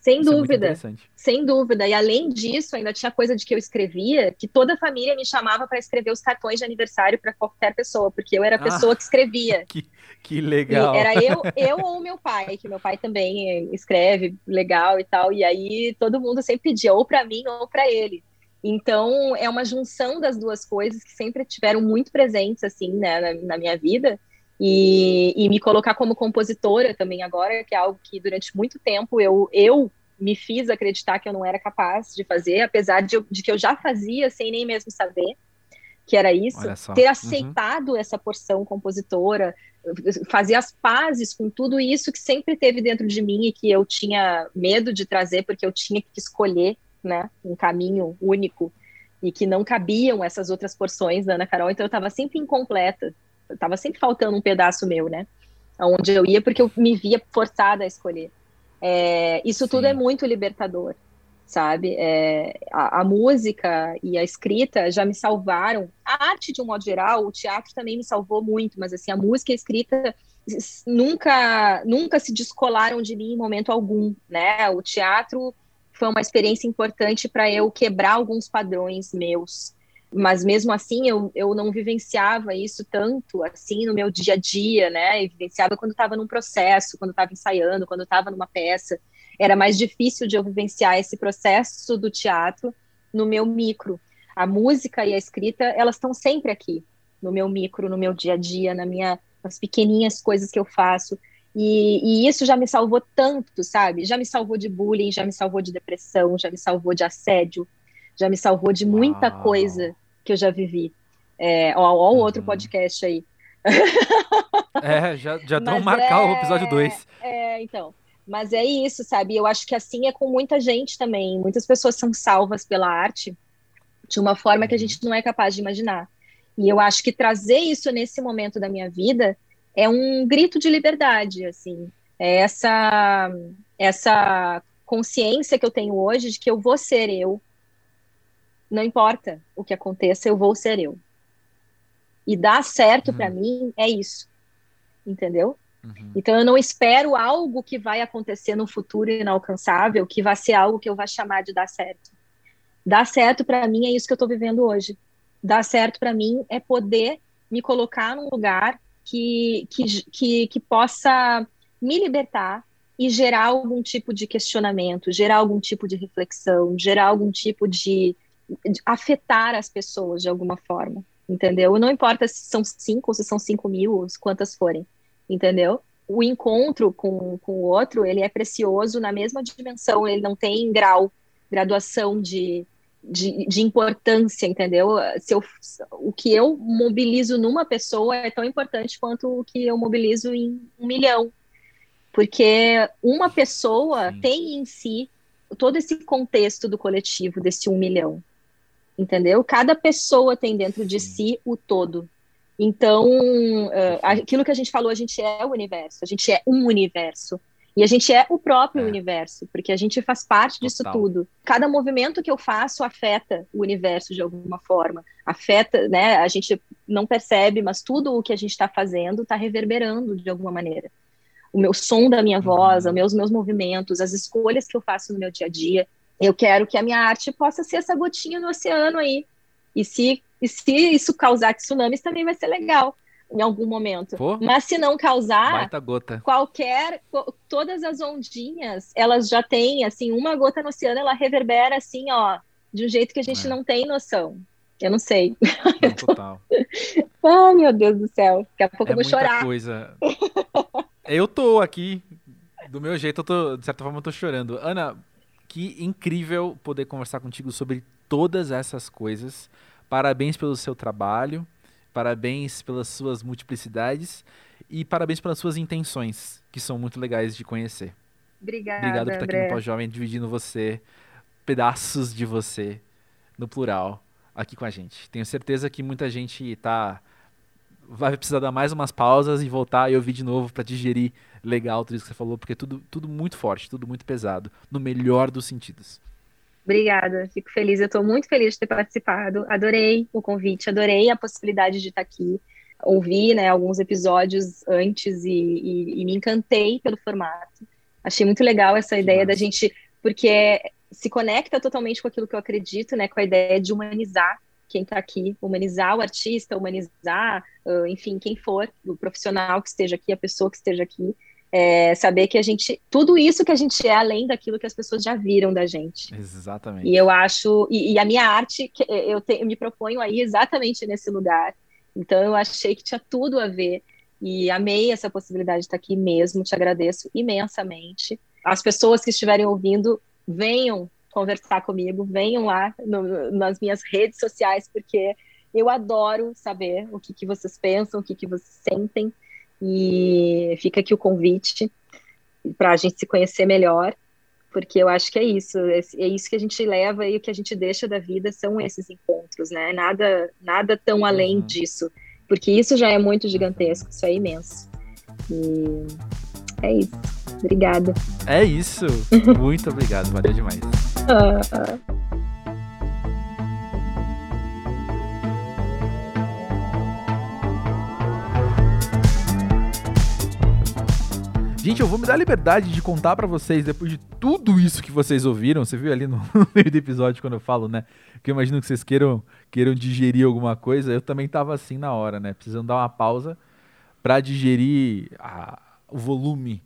Sem Isso é dúvida, é sem dúvida. E além disso, ainda tinha coisa de que eu escrevia, que toda a família me chamava para escrever os cartões de aniversário para qualquer pessoa, porque eu era a pessoa ah, que escrevia. Que, que legal. E era eu, eu ou meu pai, que meu pai também escreve legal e tal. E aí todo mundo sempre pedia ou para mim ou para ele. Então é uma junção das duas coisas que sempre tiveram muito presentes assim, né, na, na minha vida. E, e, me colocar como compositora também agora, que é algo que durante muito tempo eu, eu me fiz acreditar que eu não era capaz de fazer, apesar de, de que eu já fazia sem nem mesmo saber que era isso, ter uhum. aceitado uhum. essa porção compositora, fazer as pazes com tudo isso que sempre teve dentro de mim e que eu tinha medo de trazer porque eu tinha que escolher, né, um caminho único e que não cabiam essas outras porções da Ana Carol, então eu estava sempre incompleta, estava sempre faltando um pedaço meu, né, aonde eu ia porque eu me via forçada a escolher. É, isso Sim. tudo é muito libertador, sabe? É, a, a, música e a escrita já me salvaram. A arte, de um modo geral, o teatro também me salvou muito, mas assim, a música e a escrita nunca, nunca se descolaram de mim em momento algum, né? O teatro foi uma experiência importante para eu quebrar alguns padrões meus mas mesmo assim eu, eu não vivenciava isso tanto assim no meu dia a dia, né? Eu vivenciava quando estava num processo, quando estava ensaiando, quando estava numa peça. Era mais difícil de eu vivenciar esse processo do teatro no meu micro. A música e a escrita, elas estão sempre aqui, no meu micro, no meu dia a dia, na minha, nas pequeninhas coisas que eu faço. E, e, isso já me salvou tanto, sabe? Já me salvou de bullying, já me salvou de depressão, já me salvou de assédio, já me salvou de muita Uau. coisa que eu já vivi. É, ó, ó uhum. outro podcast aí. É, já, já estão marcar é, o episódio 2. É, então. Mas é isso, sabe? Eu acho que assim é com muita gente também. Muitas pessoas são salvas pela arte de uma forma que a gente não é capaz de imaginar. E eu acho que trazer isso nesse momento da minha vida é um grito de liberdade, assim. É essa essa consciência que eu tenho hoje de que eu vou ser eu, não importa o que aconteça, eu vou ser eu. E dar certo uhum. para mim é isso. Entendeu? Uhum. Então eu não espero algo que vai acontecer no futuro inalcançável, que vai ser algo que eu vá chamar de dar certo. Dar certo para mim é isso que eu estou vivendo hoje. Dar certo para mim é poder me colocar num lugar que, que, que, que possa me libertar e gerar algum tipo de questionamento, gerar algum tipo de reflexão, gerar algum tipo de, afetar as pessoas de alguma forma, entendeu? Não importa se são cinco ou se são cinco mil, ou quantas forem, entendeu? O encontro com, com o outro, ele é precioso na mesma dimensão, ele não tem grau, graduação de, de, de, importância, entendeu? Se eu, o que eu mobilizo numa pessoa é tão importante quanto o que eu mobilizo em um milhão. Porque uma pessoa Sim. tem em si todo esse contexto do coletivo, desse um milhão entendeu? Cada pessoa tem dentro de si o todo. Então, uh, aquilo que a gente falou, a gente é o universo, a gente é um universo. E a gente é o próprio é. universo, porque a gente faz parte Total. disso tudo. Cada movimento que eu faço afeta o universo de alguma forma. Afeta, né? A gente não percebe, mas tudo o que a gente está fazendo está reverberando de alguma maneira. O meu som da minha voz, uhum. os meus, meus movimentos, as escolhas que eu faço no meu dia a dia, eu quero que a minha arte possa ser essa gotinha no oceano aí. E se, e se isso causar tsunamis, também vai ser legal em algum momento. Pô, Mas se não causar, qualquer, todas as ondinhas, elas já têm, assim, uma gota no oceano, ela reverbera assim, ó, de um jeito que a gente é. não tem noção. Eu não sei. Não, total. Ai, meu Deus do céu. Daqui a pouco é eu vou chorar. coisa. eu tô aqui, do meu jeito, eu tô, de certa forma, eu tô chorando. Ana, que incrível poder conversar contigo sobre todas essas coisas. Parabéns pelo seu trabalho, parabéns pelas suas multiplicidades e parabéns pelas suas intenções, que são muito legais de conhecer. Obrigada. Obrigado por estar aqui no Pós-Jovem dividindo você, pedaços de você, no plural, aqui com a gente. Tenho certeza que muita gente está vai precisar dar mais umas pausas e voltar e ouvir de novo para digerir legal tudo isso que você falou, porque é tudo, tudo muito forte, tudo muito pesado, no melhor dos sentidos. Obrigada, fico feliz. Eu estou muito feliz de ter participado. Adorei o convite, adorei a possibilidade de estar aqui. Ouvi né, alguns episódios antes e, e, e me encantei pelo formato. Achei muito legal essa que ideia massa. da gente, porque se conecta totalmente com aquilo que eu acredito, né, com a ideia de humanizar quem está aqui, humanizar o artista, humanizar, uh, enfim, quem for, o profissional que esteja aqui, a pessoa que esteja aqui, é, saber que a gente, tudo isso que a gente é além daquilo que as pessoas já viram da gente. Exatamente. E eu acho, e, e a minha arte, eu, te, eu me proponho aí exatamente nesse lugar. Então eu achei que tinha tudo a ver e amei essa possibilidade de estar aqui mesmo. Te agradeço imensamente. As pessoas que estiverem ouvindo, venham conversar comigo, venham lá no, nas minhas redes sociais, porque eu adoro saber o que, que vocês pensam, o que, que vocês sentem. E fica aqui o convite para a gente se conhecer melhor, porque eu acho que é isso, é, é isso que a gente leva e o que a gente deixa da vida são esses encontros, né? Nada, nada tão além uhum. disso, porque isso já é muito gigantesco, isso é imenso. E é isso. Obrigada. É isso. Muito obrigado, valeu demais. Gente, eu vou me dar a liberdade de contar para vocês, depois de tudo isso que vocês ouviram, você viu ali no, meio do episódio quando eu falo, né? Que eu imagino que vocês queiram, queiram digerir alguma coisa. Eu também tava assim na hora, né? Precisando dar uma pausa para digerir a, o volume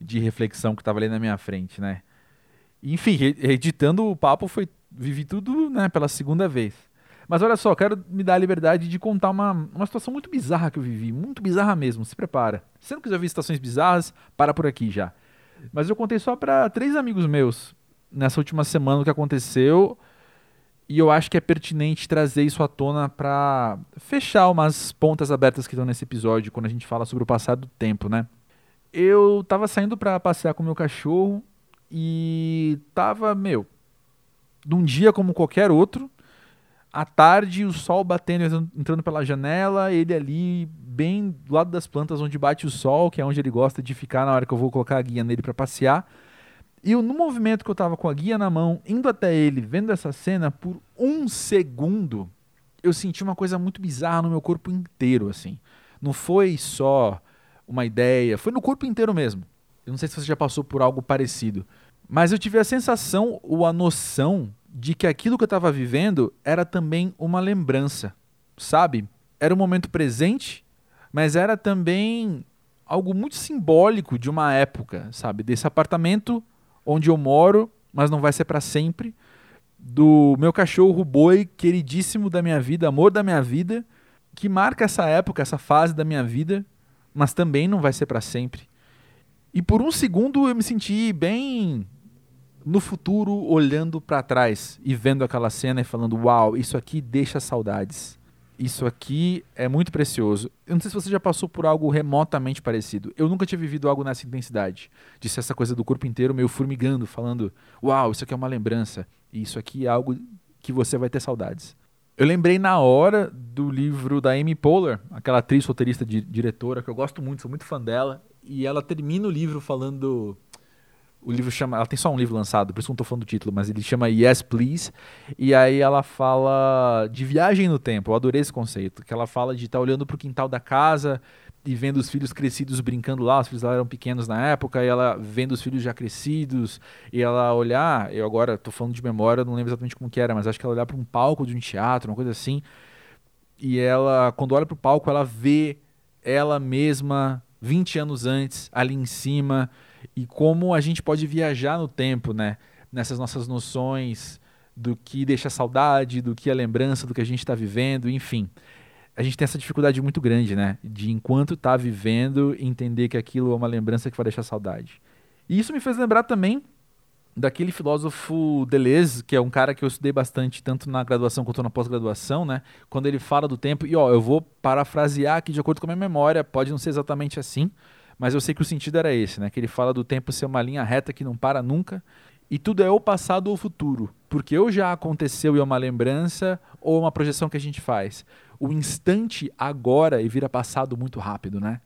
de reflexão que tava ali na minha frente, né? Enfim, editando o papo foi vivi tudo, né, pela segunda vez. Mas olha só, quero me dar a liberdade de contar uma, uma situação muito bizarra que eu vivi. Muito bizarra mesmo, se prepara. Se não quiser ouvir situações bizarras, para por aqui já. Mas eu contei só para três amigos meus nessa última semana o que aconteceu. E eu acho que é pertinente trazer isso à tona para fechar umas pontas abertas que estão nesse episódio, quando a gente fala sobre o passado do tempo, né? Eu tava saindo para passear com meu cachorro e tava, meu, num dia como qualquer outro, à tarde, o sol batendo, entrando pela janela, ele ali, bem do lado das plantas, onde bate o sol, que é onde ele gosta de ficar na hora que eu vou colocar a guia nele para passear. E no movimento que eu tava com a guia na mão, indo até ele, vendo essa cena, por um segundo, eu senti uma coisa muito bizarra no meu corpo inteiro, assim. Não foi só uma ideia, foi no corpo inteiro mesmo. Eu não sei se você já passou por algo parecido. Mas eu tive a sensação ou a noção de que aquilo que eu estava vivendo era também uma lembrança, sabe? Era um momento presente, mas era também algo muito simbólico de uma época, sabe? Desse apartamento onde eu moro, mas não vai ser para sempre, do meu cachorro boi queridíssimo da minha vida, amor da minha vida, que marca essa época, essa fase da minha vida, mas também não vai ser para sempre. E por um segundo eu me senti bem no futuro olhando para trás e vendo aquela cena e falando: Uau, isso aqui deixa saudades. Isso aqui é muito precioso. Eu não sei se você já passou por algo remotamente parecido. Eu nunca tinha vivido algo nessa intensidade. De ser essa coisa do corpo inteiro meio formigando, falando: Uau, isso aqui é uma lembrança. E isso aqui é algo que você vai ter saudades. Eu lembrei na hora do livro da Amy Poehler, aquela atriz, roteirista, diretora, que eu gosto muito, sou muito fã dela. E ela termina o livro falando o livro chama. Ela tem só um livro lançado, por isso não estou falando do título, mas ele chama Yes Please. E aí ela fala de viagem no tempo. Eu adorei esse conceito. Que ela fala de estar tá olhando para o quintal da casa e vendo os filhos crescidos brincando lá. Os filhos lá eram pequenos na época, e ela vendo os filhos já crescidos. E ela olhar. Eu agora estou falando de memória, não lembro exatamente como que era, mas acho que ela olhar para um palco de um teatro, uma coisa assim. E ela, quando olha para o palco, ela vê ela mesma 20 anos antes, ali em cima e como a gente pode viajar no tempo, né? Nessas nossas noções do que deixa saudade, do que é lembrança, do que a gente está vivendo, enfim. A gente tem essa dificuldade muito grande, né? De enquanto está vivendo, entender que aquilo é uma lembrança que vai deixar saudade. E isso me fez lembrar também daquele filósofo Deleuze, que é um cara que eu estudei bastante, tanto na graduação quanto na pós-graduação, né? Quando ele fala do tempo, e ó, eu vou parafrasear aqui de acordo com a minha memória, pode não ser exatamente assim, mas eu sei que o sentido era esse, né? Que ele fala do tempo ser uma linha reta que não para nunca e tudo é o passado ou o futuro, porque ou já aconteceu e é uma lembrança ou uma projeção que a gente faz. O instante agora e vira passado muito rápido, né?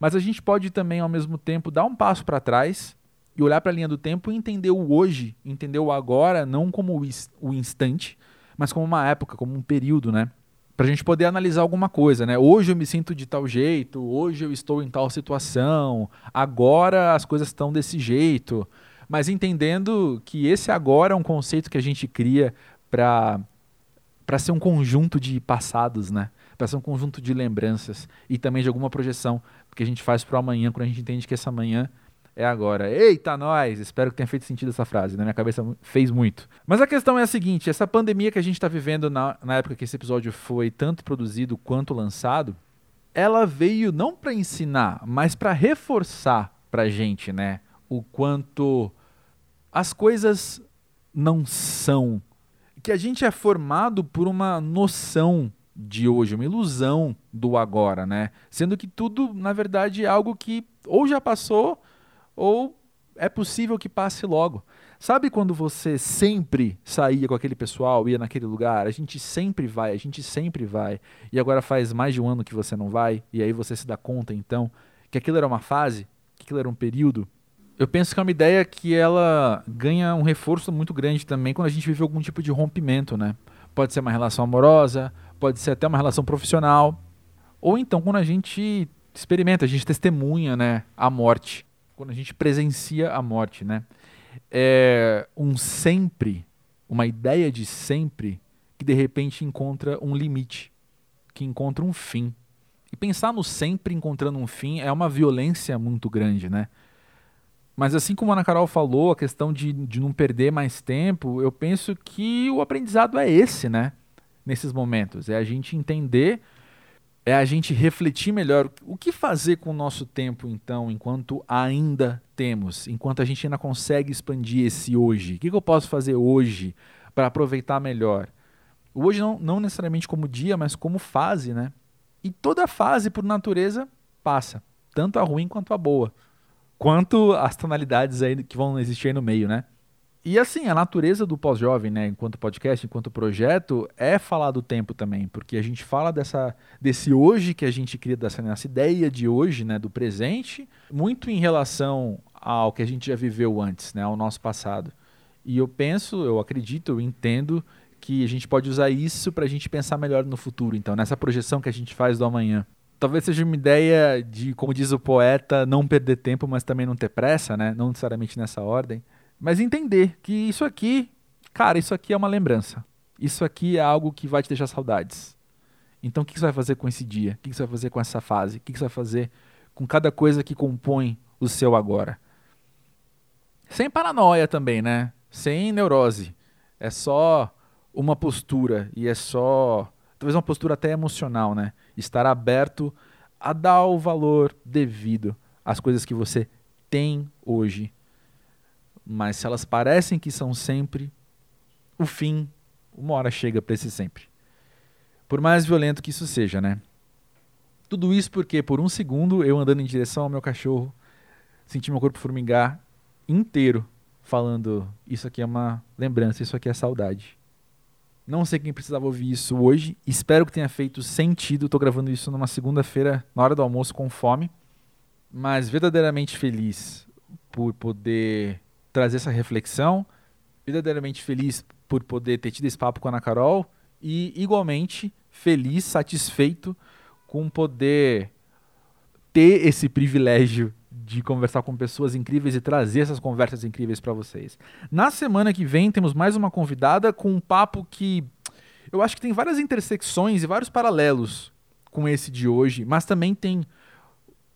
Mas a gente pode também ao mesmo tempo dar um passo para trás e olhar para a linha do tempo e entender o hoje, entender o agora, não como o instante, mas como uma época, como um período, né? Para a gente poder analisar alguma coisa, né? Hoje eu me sinto de tal jeito, hoje eu estou em tal situação, agora as coisas estão desse jeito, mas entendendo que esse agora é um conceito que a gente cria para para ser um conjunto de passados, né? Para ser um conjunto de lembranças e também de alguma projeção que a gente faz para o amanhã, quando a gente entende que essa manhã é agora. Eita, nós! Espero que tenha feito sentido essa frase. Na minha cabeça fez muito. Mas a questão é a seguinte: essa pandemia que a gente está vivendo na, na época que esse episódio foi tanto produzido quanto lançado, ela veio não para ensinar, mas para reforçar para gente, né? O quanto as coisas não são. Que a gente é formado por uma noção de hoje, uma ilusão do agora, né? Sendo que tudo, na verdade, é algo que ou já passou ou é possível que passe logo. Sabe quando você sempre saía com aquele pessoal, ia naquele lugar? A gente sempre vai, a gente sempre vai. E agora faz mais de um ano que você não vai, e aí você se dá conta então que aquilo era uma fase, que aquilo era um período. Eu penso que é uma ideia que ela ganha um reforço muito grande também quando a gente vive algum tipo de rompimento, né? Pode ser uma relação amorosa, pode ser até uma relação profissional, ou então quando a gente experimenta, a gente testemunha, né, a morte quando a gente presencia a morte, né? É um sempre, uma ideia de sempre que de repente encontra um limite, que encontra um fim. E pensar no sempre encontrando um fim é uma violência muito grande, né? Mas assim como a Ana Carol falou, a questão de, de não perder mais tempo, eu penso que o aprendizado é esse, né? Nesses momentos. É a gente entender é a gente refletir melhor o que fazer com o nosso tempo, então, enquanto ainda temos, enquanto a gente ainda consegue expandir esse hoje. O que, eu posso fazer hoje para aproveitar melhor? Hoje não, não necessariamente como dia, mas como fase, né? E toda fase, por natureza, passa, tanto a ruim quanto a boa, quanto as tonalidades aí que vão existir aí no meio, né? E assim, a natureza do pós-jovem, né, enquanto podcast, enquanto projeto, é falar do tempo também, porque a gente fala dessa, desse hoje que a gente cria, dessa ideia de hoje, né, do presente, muito em relação ao que a gente já viveu antes, né, ao nosso passado. E eu penso, eu acredito, eu entendo que a gente pode usar isso para a gente pensar melhor no futuro, então, nessa projeção que a gente faz do amanhã. Talvez seja uma ideia de, como diz o poeta, não perder tempo, mas também não ter pressa, né, não necessariamente nessa ordem. Mas entender que isso aqui, cara, isso aqui é uma lembrança. Isso aqui é algo que vai te deixar saudades. Então o que você vai fazer com esse dia? O que você vai fazer com essa fase? O que você vai fazer com cada coisa que compõe o seu agora? Sem paranoia também, né? Sem neurose. É só uma postura e é só talvez uma postura até emocional, né? Estar aberto a dar o valor devido às coisas que você tem hoje mas se elas parecem que são sempre, o fim, uma hora chega para esse sempre. Por mais violento que isso seja, né? Tudo isso porque por um segundo eu andando em direção ao meu cachorro, senti meu corpo formigar inteiro, falando: Isso aqui é uma lembrança, isso aqui é saudade. Não sei quem precisava ouvir isso hoje. Espero que tenha feito sentido. Estou gravando isso numa segunda-feira, na hora do almoço, com fome. Mas verdadeiramente feliz por poder trazer essa reflexão. Verdadeiramente feliz por poder ter tido esse papo com a Ana Carol e igualmente feliz, satisfeito com poder ter esse privilégio de conversar com pessoas incríveis e trazer essas conversas incríveis para vocês. Na semana que vem temos mais uma convidada com um papo que eu acho que tem várias intersecções e vários paralelos com esse de hoje, mas também tem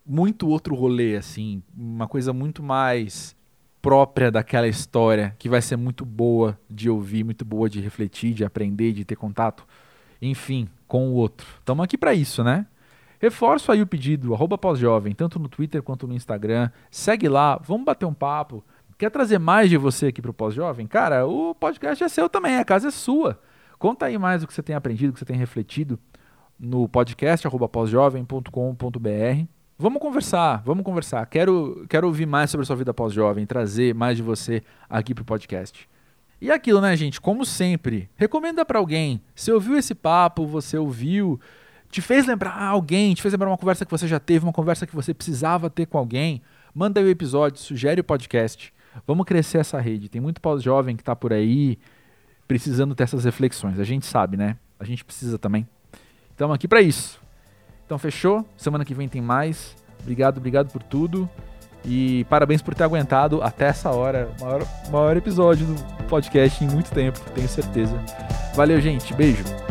muito outro rolê assim, uma coisa muito mais própria daquela história que vai ser muito boa de ouvir, muito boa de refletir, de aprender, de ter contato, enfim, com o outro. Estamos aqui para isso, né? Reforço aí o pedido, arroba pós-jovem, tanto no Twitter quanto no Instagram. Segue lá, vamos bater um papo. Quer trazer mais de você aqui pro pós-jovem? Cara, o podcast é seu também, a casa é sua. Conta aí mais o que você tem aprendido, o que você tem refletido no podcast arroba pós-jovem.com.br. Vamos conversar, vamos conversar. Quero, quero ouvir mais sobre a sua vida pós-jovem, trazer mais de você aqui pro podcast. E aquilo, né, gente? Como sempre, recomenda para alguém. Você ouviu esse papo, você ouviu, te fez lembrar alguém, te fez lembrar uma conversa que você já teve, uma conversa que você precisava ter com alguém. Manda aí o episódio, sugere o podcast. Vamos crescer essa rede. Tem muito pós-jovem que está por aí precisando ter essas reflexões. A gente sabe, né? A gente precisa também. Estamos aqui para isso. Então fechou? Semana que vem tem mais. Obrigado, obrigado por tudo. E parabéns por ter aguentado até essa hora. Maior, maior episódio do podcast em muito tempo, tenho certeza. Valeu, gente. Beijo.